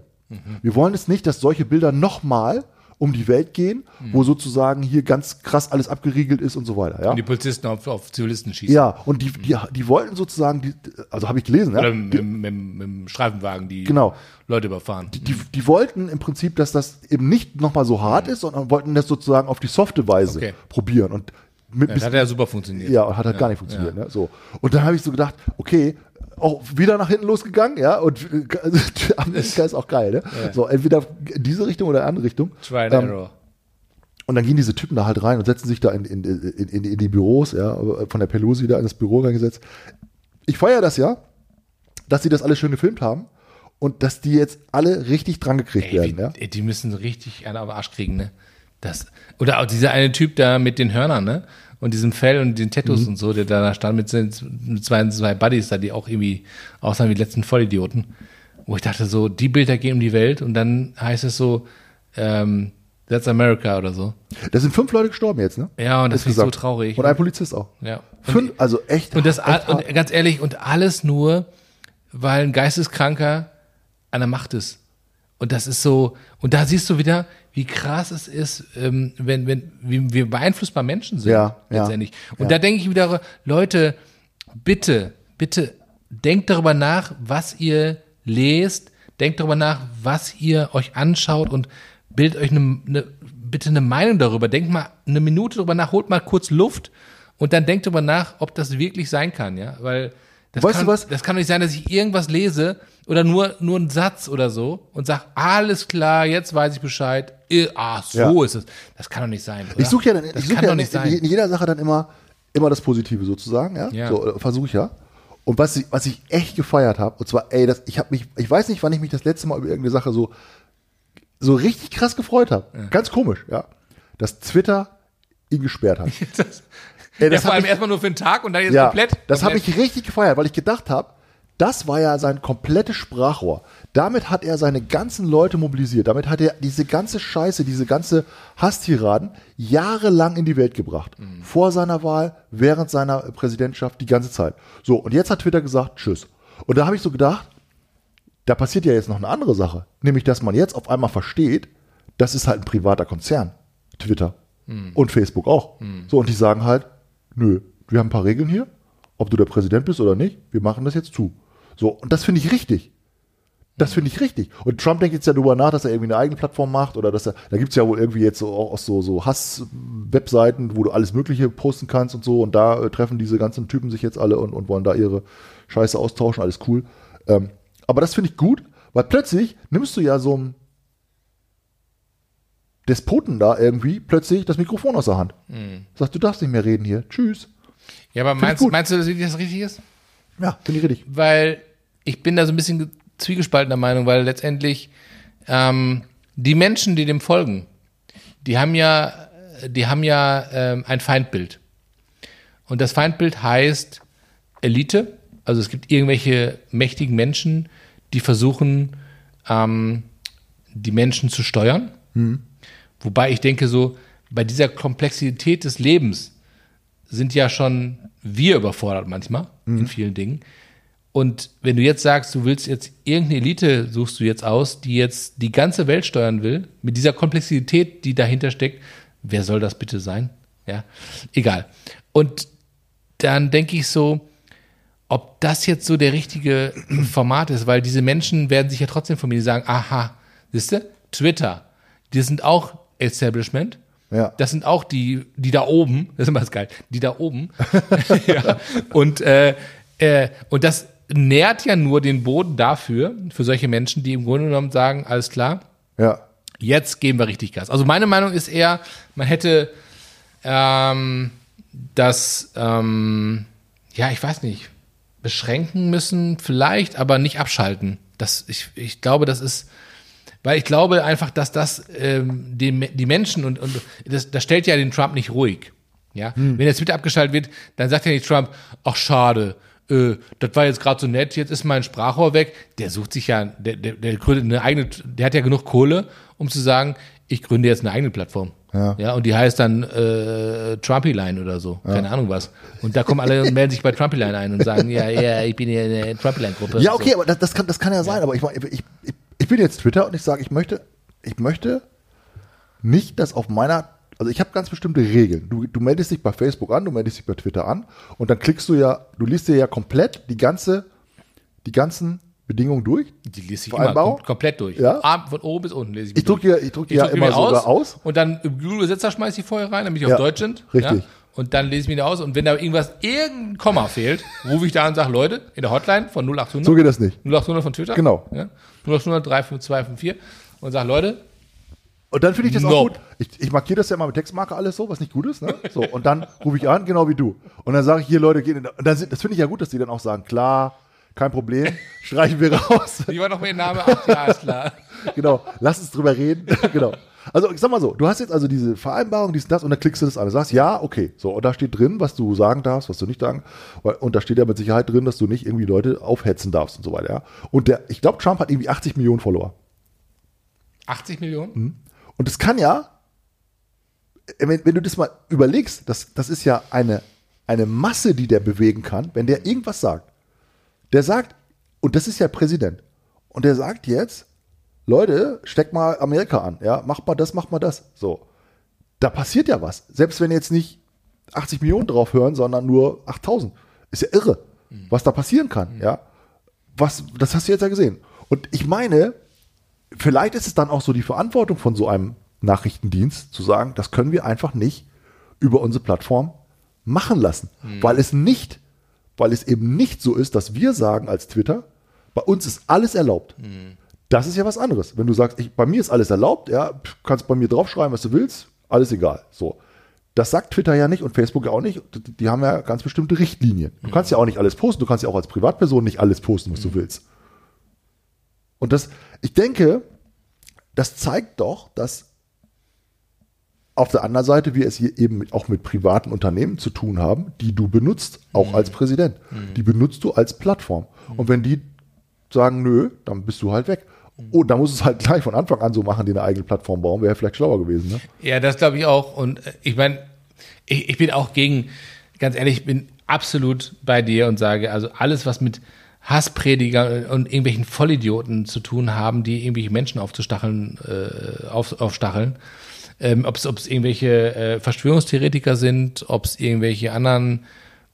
S2: Wir wollen es nicht, dass solche Bilder nochmal um die Welt gehen, wo sozusagen hier ganz krass alles abgeriegelt ist und so weiter. Ja,
S1: Und die Polizisten auf, auf Zivilisten schießen.
S2: ja und die, die, die wollten sozusagen, die, also habe ich gelesen, ja,
S1: Oder mit, mit, mit, mit dem Streifenwagen, die
S2: Genau.
S1: Leute überfahren.
S2: die, die wollten im Prinzip, dass das eben nicht nochmal so hart ist, sondern wollten das sozusagen auf die softe Weise
S1: Okay.
S2: probieren. Und mit,
S1: Ja, hat ja super funktioniert.
S2: ja, und hat halt gar nicht funktioniert. Ne? So. Und dann habe ich so gedacht, okay, auch wieder nach hinten losgegangen, ja, und [laughs] also, Amerika ist auch geil, ne? So, entweder in diese Richtung oder in die andere Richtung.
S1: Try and
S2: Ähm,
S1: error.
S2: Und dann gehen diese Typen da halt rein und setzen sich da in, in, in, in, die Büros, ja, von der Pelosi da in das Büro reingesetzt. Ich feiere das ja, dass sie das alles schön gefilmt haben und dass die jetzt alle richtig dran gekriegt
S1: Ey,
S2: werden,
S1: wie,
S2: ja.
S1: die müssen richtig einen auf den Arsch kriegen, ne? Das, oder auch dieser eine Typ da mit den Hörnern, ne? Und diesem Fell und den Tattoos
S2: Mhm.
S1: und so, der da stand mit, seinen- mit zwei, zwei Buddies da, die auch irgendwie aussahen wie die letzten Vollidioten. Wo ich dachte so, die Bilder gehen um die Welt und dann heißt es so, ähm, That's America oder so.
S2: Da sind fünf Leute gestorben jetzt, ne?
S1: Ja, und das ich so traurig.
S2: Und ein Polizist auch.
S1: Ja.
S2: Fünf, also echt.
S1: Und das
S2: echt
S1: und ganz ehrlich, und alles nur, weil ein Geisteskranker an der Macht ist. Und das ist so, und da siehst du wieder, wie krass es ist, ähm, wenn, wenn, wie, wie beeinflussbar Menschen sind.
S2: Ja, ja,
S1: letztendlich. Und
S2: ja.
S1: da denke ich wieder, Leute, bitte, bitte, denkt darüber nach, was ihr lest, denkt darüber nach, was ihr euch anschaut und bildet euch eine, eine, bitte eine Meinung darüber. Denkt mal eine Minute darüber nach, holt mal kurz Luft und dann denkt darüber nach, ob das wirklich sein kann, ja, weil das
S2: Weißt
S1: kann,
S2: du was?
S1: das kann doch nicht sein, dass ich irgendwas lese oder nur, nur einen Satz oder so und sag, alles klar, jetzt weiß ich Bescheid. Ah, so
S2: Ja.
S1: ist es. Das kann doch nicht sein. Oder?
S2: Ich suche ja dann,
S1: das
S2: ich such
S1: kann
S2: ja in,
S1: nicht
S2: in, jeder Sache dann immer, immer das Positive sozusagen, ja.
S1: Ja.
S2: So versuche ich ja. Und was ich, was ich echt gefeiert habe, und zwar, ey, das, ich habe mich, ich weiß nicht, wann ich mich das letzte Mal über irgendeine Sache so, so richtig krass gefreut habe. Ganz komisch, ja. Dass Twitter ihn gesperrt hat. [laughs]
S1: Das,
S2: Ey,
S1: ja,
S2: das
S1: vor allem
S2: ich-
S1: erstmal nur für einen Tag und dann jetzt
S2: Ja,
S1: komplett.
S2: das habe ich richtig gefeiert, weil ich gedacht habe, das war ja sein komplettes Sprachrohr. Damit hat er seine ganzen Leute mobilisiert. Damit hat er diese ganze Scheiße, diese ganze Hasstiraden jahrelang in die Welt gebracht.
S1: Mhm.
S2: Vor seiner Wahl, während seiner Präsidentschaft, die ganze Zeit. So, und jetzt hat Twitter gesagt, tschüss. Und da habe ich so gedacht, da passiert ja jetzt noch eine andere Sache. Nämlich, dass man jetzt auf einmal versteht, das ist halt ein privater Konzern. Twitter.
S1: Mhm.
S2: Und Facebook auch. So, und die sagen halt, nö, wir haben ein paar Regeln hier. Ob du der Präsident bist oder nicht, wir machen das jetzt zu. So, und das finde ich richtig. Das finde ich richtig. Und Trump denkt jetzt ja darüber nach, dass er irgendwie eine eigene Plattform macht oder dass er, da gibt es ja wohl irgendwie jetzt so auch so, so Hass-Webseiten, wo du alles Mögliche posten kannst und so. Und da äh, treffen diese ganzen Typen sich jetzt alle und, und wollen da ihre Scheiße austauschen, alles cool. Ähm, aber das finde ich gut, weil plötzlich nimmst du ja so einen Despoten da irgendwie plötzlich das Mikrofon aus der Hand. Sagst, du darfst nicht mehr reden hier. Tschüss.
S1: Ja, aber meinst, meinst du, dass das richtig ist?
S2: Ja, finde ich richtig.
S1: Weil ich bin da so ein bisschen zwiegespaltener Meinung, weil letztendlich ähm, die Menschen, die dem folgen, die haben ja, die haben ja ähm, ein Feindbild. Und das Feindbild heißt Elite. Also es gibt irgendwelche mächtigen Menschen, die versuchen, ähm, die Menschen zu steuern. Wobei ich denke, so bei dieser Komplexität des Lebens sind ja schon wir überfordert manchmal in vielen Dingen. Und wenn du jetzt sagst, du willst jetzt irgendeine Elite, suchst du jetzt aus, die jetzt die ganze Welt steuern will, mit dieser Komplexität, die dahinter steckt, wer soll das bitte sein? Ja, egal. Und dann denke ich so, ob das jetzt so der richtige [clears throat] Format ist, weil diese Menschen werden sich ja trotzdem von mir sagen, aha, siehst du, Twitter, die sind auch Establishment.
S2: Ja.
S1: Das sind auch die, die da oben, [laughs] das ist immer das geil, die da oben. [laughs] ja. Und, äh, äh, und das nährt ja nur den Boden dafür, für solche Menschen, die im Grunde genommen sagen, alles klar,
S2: Ja.
S1: jetzt geben wir richtig Gas. Also meine Meinung ist eher, man hätte ähm, das, ähm, ja, ich weiß nicht, beschränken müssen, vielleicht, aber nicht abschalten. Das, ich, ich glaube, das ist, weil ich glaube einfach, dass das ähm, die, die Menschen und, und das, das stellt ja den Trump nicht ruhig. Ja, wenn der Twitter abgeschaltet wird, dann sagt ja nicht Trump, ach schade, äh, das war jetzt gerade so nett, jetzt ist mein Sprachrohr weg. Der sucht sich ja, der, der, der gründet eine eigene, der hat ja genug Kohle, um zu sagen, ich gründe jetzt eine eigene Plattform.
S2: Ja.
S1: ja und die heißt dann äh, Trumpy-Line oder so, keine Ahnung was. Und da kommen alle und melden sich bei Trumpy-Line ein und sagen, ja, ja, ich bin hier in der Trumpy-Line-Gruppe.
S2: Ja, okay, aber das, das, kann, das kann ja sein, aber ich, ich, ich, ich bin jetzt Twitter und ich sage, ich möchte, ich möchte nicht, dass auf meiner, also ich habe ganz bestimmte Regeln. Du, du meldest dich bei Facebook an, du meldest dich bei Twitter an und dann klickst du ja, du liest dir ja komplett die ganze, die ganzen Bedingungen durch.
S1: Die lese ich
S2: Vereinbarung?
S1: immer kom komplett durch.
S2: Ja.
S1: Von oben bis unten lese ich
S2: Ich drücke ja, ich drück
S1: Ich
S2: ja
S1: drück
S2: immer
S1: mir
S2: sogar aus.
S1: Und dann im Google-Übersetzer schmeiße ich vorher rein, damit die
S2: Ja,
S1: auf Deutsch sind.
S2: richtig.
S1: Ja? Und dann lese ich mir die aus. Und wenn da irgendwas, irgendein Komma fehlt, rufe ich da an und sage, Leute, in der Hotline von 0800.
S2: So geht das nicht.
S1: 0800 von Twitter.
S2: Genau.
S1: Ja? 0800 35254 und sage, Leute,
S2: Und dann finde ich das auch
S1: Nope.
S2: gut. Ich, ich markiere das ja mal mit Textmarker alles so, was nicht gut ist. Ne? So, und dann rufe ich an, genau wie du. Und dann sage ich hier, Leute, gehen in, und dann sind, das finde ich ja gut, dass die dann auch sagen, klar, kein Problem, streichen wir raus.
S1: wie war noch mein Name? Ach ja, ist klar. [laughs]
S2: genau, lass uns drüber reden. [laughs] genau. Also ich sag mal so, du hast jetzt also diese Vereinbarung, dies und das, und dann klickst du das an. Du sagst, ja, okay. So, und da steht drin, was du sagen darfst, was du nicht sagen. Und da steht ja mit Sicherheit drin, dass du nicht irgendwie Leute aufhetzen darfst und so weiter. Ja? Und der, ich glaube, Trump hat irgendwie 80 Millionen Follower.
S1: 80 Millionen?
S2: Mhm. Und es kann ja, wenn, wenn du das mal überlegst, das, das ist ja eine, eine Masse, die der bewegen kann, wenn der irgendwas sagt. Der sagt, und das ist ja Präsident, und der sagt jetzt, Leute, steckt mal Amerika an, ja, macht mal das, macht mal das. So. Da passiert ja was. Selbst wenn jetzt nicht 80 Millionen drauf hören, sondern nur 8000. Ist ja irre, was da passieren kann, ja. Was, das hast du jetzt ja gesehen. Und ich meine, vielleicht ist es dann auch so die Verantwortung von so einem Nachrichtendienst zu sagen, das können wir einfach nicht über unsere Plattform machen lassen, weil es nicht, weil es eben nicht so ist, dass wir sagen als Twitter, bei uns ist alles erlaubt. Das ist ja was anderes. Wenn du sagst, ich, bei mir ist alles erlaubt, ja, kannst bei mir draufschreiben, was du willst, alles egal. So. Das sagt Twitter ja nicht und Facebook ja auch nicht. Die, die haben ja ganz bestimmte Richtlinien. Du kannst ja auch nicht alles posten, du kannst ja auch als Privatperson nicht alles posten, was du willst. Und das, ich denke, das zeigt doch, dass auf der anderen Seite wir es hier eben auch mit privaten Unternehmen zu tun haben, die du benutzt, auch als Präsident. Die benutzt du als Plattform. Und wenn die sagen, nö, dann bist du halt weg. Und da muss es halt gleich von Anfang an so machen, die eine eigene Plattform bauen, wäre vielleicht schlauer gewesen. Ne?
S1: Ja, das glaube ich auch. Und äh, ich meine, ich, ich bin auch gegen, ganz ehrlich, ich bin absolut bei dir und sage, also alles, was mit Hassprediger und irgendwelchen Vollidioten zu tun haben, die irgendwelche Menschen aufzustacheln, äh, auf, aufstacheln, ähm, ob es ob es irgendwelche äh, Verschwörungstheoretiker sind, ob es irgendwelche anderen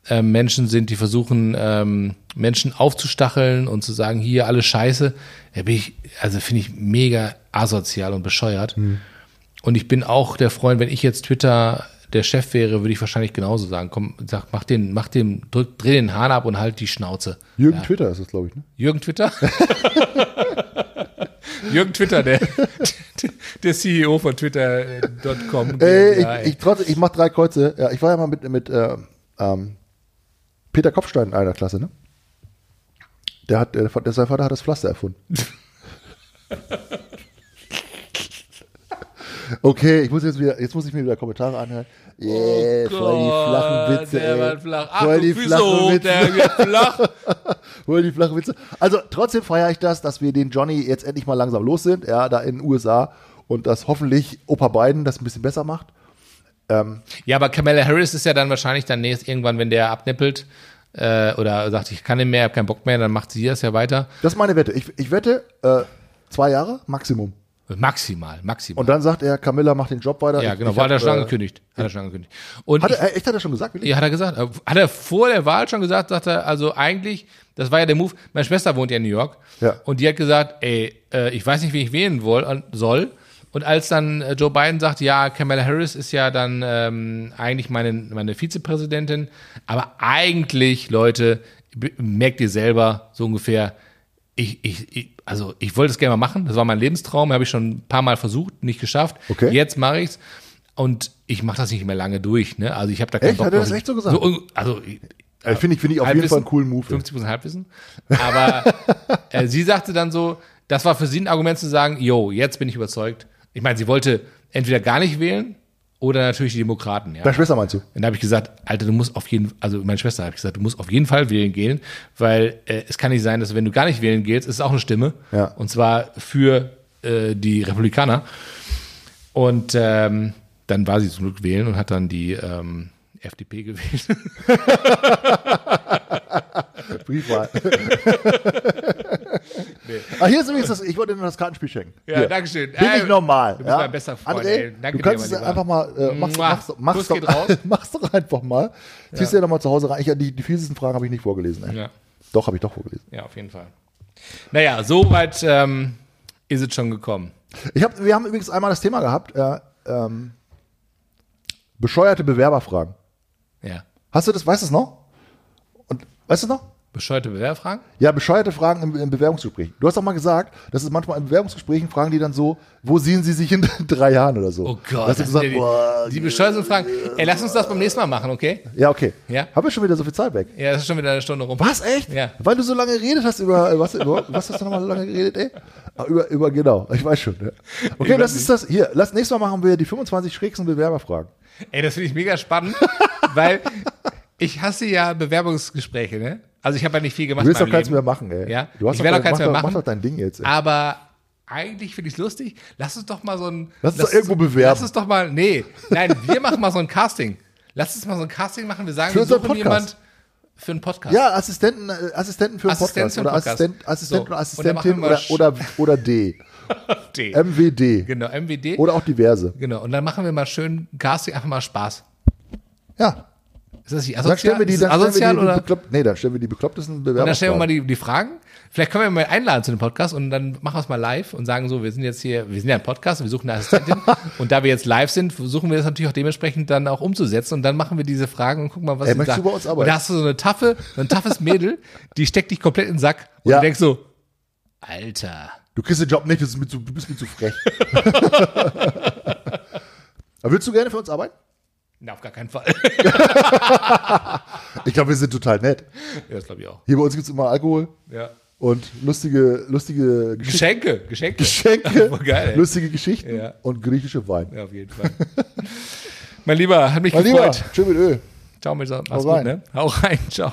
S1: äh, Menschen sind, die versuchen, ähm, Menschen aufzustacheln und zu sagen, hier alles Scheiße, da bin ich, also finde ich mega asozial und bescheuert. Und ich bin auch der Freund, wenn ich jetzt Twitter der Chef wäre, würde ich wahrscheinlich genauso sagen, komm, sag, mach den, mach den, drück, dreh den Hahn ab und halt die Schnauze.
S2: Jürgen
S1: Ja.
S2: Twitter ist das, glaube ich. Ne?
S1: Jürgen Twitter? [laughs] Jürgen Twitter, der, [laughs] der CEO von Twitter.com.
S2: Ey,
S1: Ja,
S2: ich, ich, trotzdem, ich mache drei Kreuze. Ja, ich war ja mal mit, mit äh, ähm, Peter Kopfstein in einer Klasse, ne? Der hat, der, der, sein Vater hat das Pflaster erfunden. [laughs] Okay, ich muss jetzt wieder, jetzt muss ich mir wieder Kommentare anhören. Yeah, voll die flachen Witze,
S1: Oh der war flach. Ach,
S2: voll die
S1: Füße
S2: flachen
S1: hoch,
S2: Witze.
S1: der wird [laughs] flach.
S2: Voll die flachen Witze. Also trotzdem feiere ich das, dass wir den Johnny jetzt endlich mal langsam los sind, ja, da in den USA und dass hoffentlich Opa Biden das ein bisschen besser macht.
S1: Ja, aber Kamala Harris ist ja dann wahrscheinlich dann nächst irgendwann, wenn der abnippelt äh, oder sagt, ich kann nicht mehr, hab keinen Bock mehr, dann macht sie das ja weiter.
S2: Das ist meine Wette. Ich, ich wette, äh, zwei Jahre Maximum.
S1: Maximal, maximal.
S2: Und dann sagt er, Camilla macht den Job weiter.
S1: ja,
S2: Ich-
S1: genau,
S2: ich
S1: war er
S2: hab,
S1: schon
S2: äh,
S1: angekündigt. Hat er schon angekündigt. Und
S2: Hat
S1: ich,
S2: er, echt hat er schon gesagt? Willi?
S1: Ja, hat er gesagt. Äh, Hat er vor der Wahl schon gesagt, sagt er, also eigentlich, das war ja der Move, meine Schwester wohnt ja in New York.
S2: Ja.
S1: Und die hat gesagt, ey, äh, ich weiß nicht, wie ich wählen soll. Und als dann äh, Joe Biden sagt, ja, Kamala Harris ist ja dann ähm, eigentlich meine, meine Vizepräsidentin, aber eigentlich, Leute, merkt ihr selber so ungefähr, ich, ich, ich also ich wollte es gerne mal machen, das war mein Lebenstraum, habe ich schon ein paar Mal versucht, nicht geschafft.
S2: Okay.
S1: Jetzt mache ich's und ich mache das nicht mehr lange durch, ne? Also ich habe da keinen
S2: Echt?
S1: Bock
S2: Hat er das echt so gesagt?
S1: un- also
S2: Äh, Finde ich, finde ich auf jeden Fall einen coolen Move.
S1: 50 Halbwissen. Aber [laughs] äh, sie sagte dann so, das war für sie ein Argument zu sagen, yo, jetzt bin ich überzeugt. Ich meine, sie wollte entweder gar nicht wählen oder natürlich die Demokraten. Ja.
S2: Deine Schwester meinst du?
S1: Und da habe ich gesagt, Alter, du musst auf jeden also meine Schwester habe ich gesagt, du musst auf jeden Fall wählen gehen, weil äh, es kann nicht sein, dass wenn du gar nicht wählen gehst, ist es auch eine Stimme.
S2: Ja.
S1: Und zwar für äh, die Republikaner. Und ähm, dann war sie zum Glück wählen und hat dann die ähm, FDP gewählt. [laughs]
S2: Briefwahl. Ah, hier ist übrigens das, ich wollte dir noch das Kartenspiel schenken.
S1: Ja,
S2: Hier.
S1: dankeschön.
S2: Bin
S1: Äh,
S2: ich normal.
S1: du bist
S2: ja?
S1: mein bester Freund,
S2: André,
S1: ey. Danke
S2: du kannst
S1: dir,
S2: es einfach mal, äh, mach's, mach's, mach's, doch,
S1: raus. [laughs]
S2: mach's doch einfach mal. Ziehst dir nochmal zu Hause rein. Ich, die, die fiesesten Fragen habe ich nicht vorgelesen. Ey.
S1: Ja.
S2: Doch, habe ich doch vorgelesen.
S1: Ja, auf jeden Fall. Naja, so weit ähm, ist es schon gekommen.
S2: Ich hab, wir haben übrigens einmal das Thema gehabt, äh, ähm, bescheuerte Bewerberfragen.
S1: Ja.
S2: Hast du das, weißt du es noch? Und, weißt du noch?
S1: Bescheuerte Bewerberfragen?
S2: Ja, bescheuerte Fragen im, im Bewerbungsgespräch. Du hast doch mal gesagt, dass es manchmal in Bewerbungsgesprächen fragen die dann so, wo sehen sie sich in [laughs] drei Jahren oder so.
S1: Oh Gott.
S2: Hast du
S1: das
S2: gesagt, boah,
S1: die, die bescheuerten Fragen. Ey, lass uns das beim nächsten Mal machen, okay?
S2: ja, okay.
S1: Ja.
S2: Haben wir schon wieder so viel Zeit weg?
S1: Ja, das ist schon wieder eine Stunde rum.
S2: Was, echt?
S1: Ja.
S2: Weil du so lange geredet hast über, äh, was, über, was hast du nochmal so lange geredet, ey? Ah, Über, über, genau, ich weiß schon. Ja. Okay, das ist das, hier, lass, nächstes Mal machen wir die 25 schrägsten Bewerberfragen.
S1: Ey, das finde ich mega spannend, [laughs] weil ich hasse ja Bewerbungsgespräche, ne? Also ich habe ja nicht viel gemacht.
S2: Du willst doch keins mehr
S1: Leben.
S2: machen, ey.
S1: Ja,
S2: Du hast
S1: ich
S2: doch
S1: werde auch keins mehr
S2: doch-
S1: machen.
S2: Mach doch dein Ding jetzt, ey.
S1: Aber eigentlich finde ich es lustig. Lass uns doch mal so ein.
S2: Lass uns doch irgendwo bewerben.
S1: Lass uns doch mal. Nee, nein, wir machen mal so ein Casting. Lass uns mal so ein Casting machen. Wir sagen,
S2: Für
S1: wir suchen
S2: Podcast.
S1: jemand für einen Podcast.
S2: Ja, Assistenten, äh, Assistenten für einen Podcast.
S1: für einen
S2: Oder
S1: Podcast.
S2: Assistent, Assistent
S1: So,
S2: oder Assistentin oder, oder, oder D. [laughs]
S1: D.
S2: MWD.
S1: Genau, MWD.
S2: Oder auch diverse.
S1: Genau. Und dann machen wir mal schön Casting, einfach mal Spaß.
S2: Ja.
S1: Ist das nicht
S2: Dann stellen
S1: asozial?
S2: wir die, dann
S1: das
S2: stellen wir
S1: asozial
S2: die, beklopp, nee, dann stellen wir die beklopptesten
S1: Und dann stellen wir mal die, die Fragen. Vielleicht können wir mal einladen zu dem Podcast und dann machen wir es mal live und sagen so, wir sind jetzt hier, wir sind ja ein Podcast und wir suchen eine Assistentin. [laughs] und da wir jetzt live sind, versuchen wir das natürlich auch dementsprechend dann auch umzusetzen und dann machen wir diese Fragen und gucken mal, was
S2: Ey,
S1: sie
S2: möchtest
S1: sagt.
S2: du bei uns arbeiten?
S1: Und da hast du so eine taffe, so ein taffes Mädel, [laughs] die steckt dich komplett in den Sack und
S2: Ja.
S1: du denkst so, Alter.
S2: Du kriegst den Job nicht, das ist mir zu, du bist mir zu frech. [laughs] Aber willst du gerne für uns arbeiten?
S1: Na, auf gar keinen Fall. [laughs]
S2: Ich glaube, wir sind total nett.
S1: ja, das glaube ich auch.
S2: Hier bei uns gibt es immer Alkohol
S1: Ja.
S2: und lustige, lustige Geschichten.
S1: Geschenke, Geschenke.
S2: Geschenke, [laughs]
S1: Voll geil, ey.
S2: lustige Geschichten
S1: Ja.
S2: und griechische Wein.
S1: Ja, auf jeden Fall. mein Lieber, hat mich
S2: Mein Lieber,
S1: gefreut.
S2: schön mit Öl.
S1: Ciao, mit Mach's
S2: Hau
S1: gut,
S2: rein.
S1: ne? Hau rein, ciao.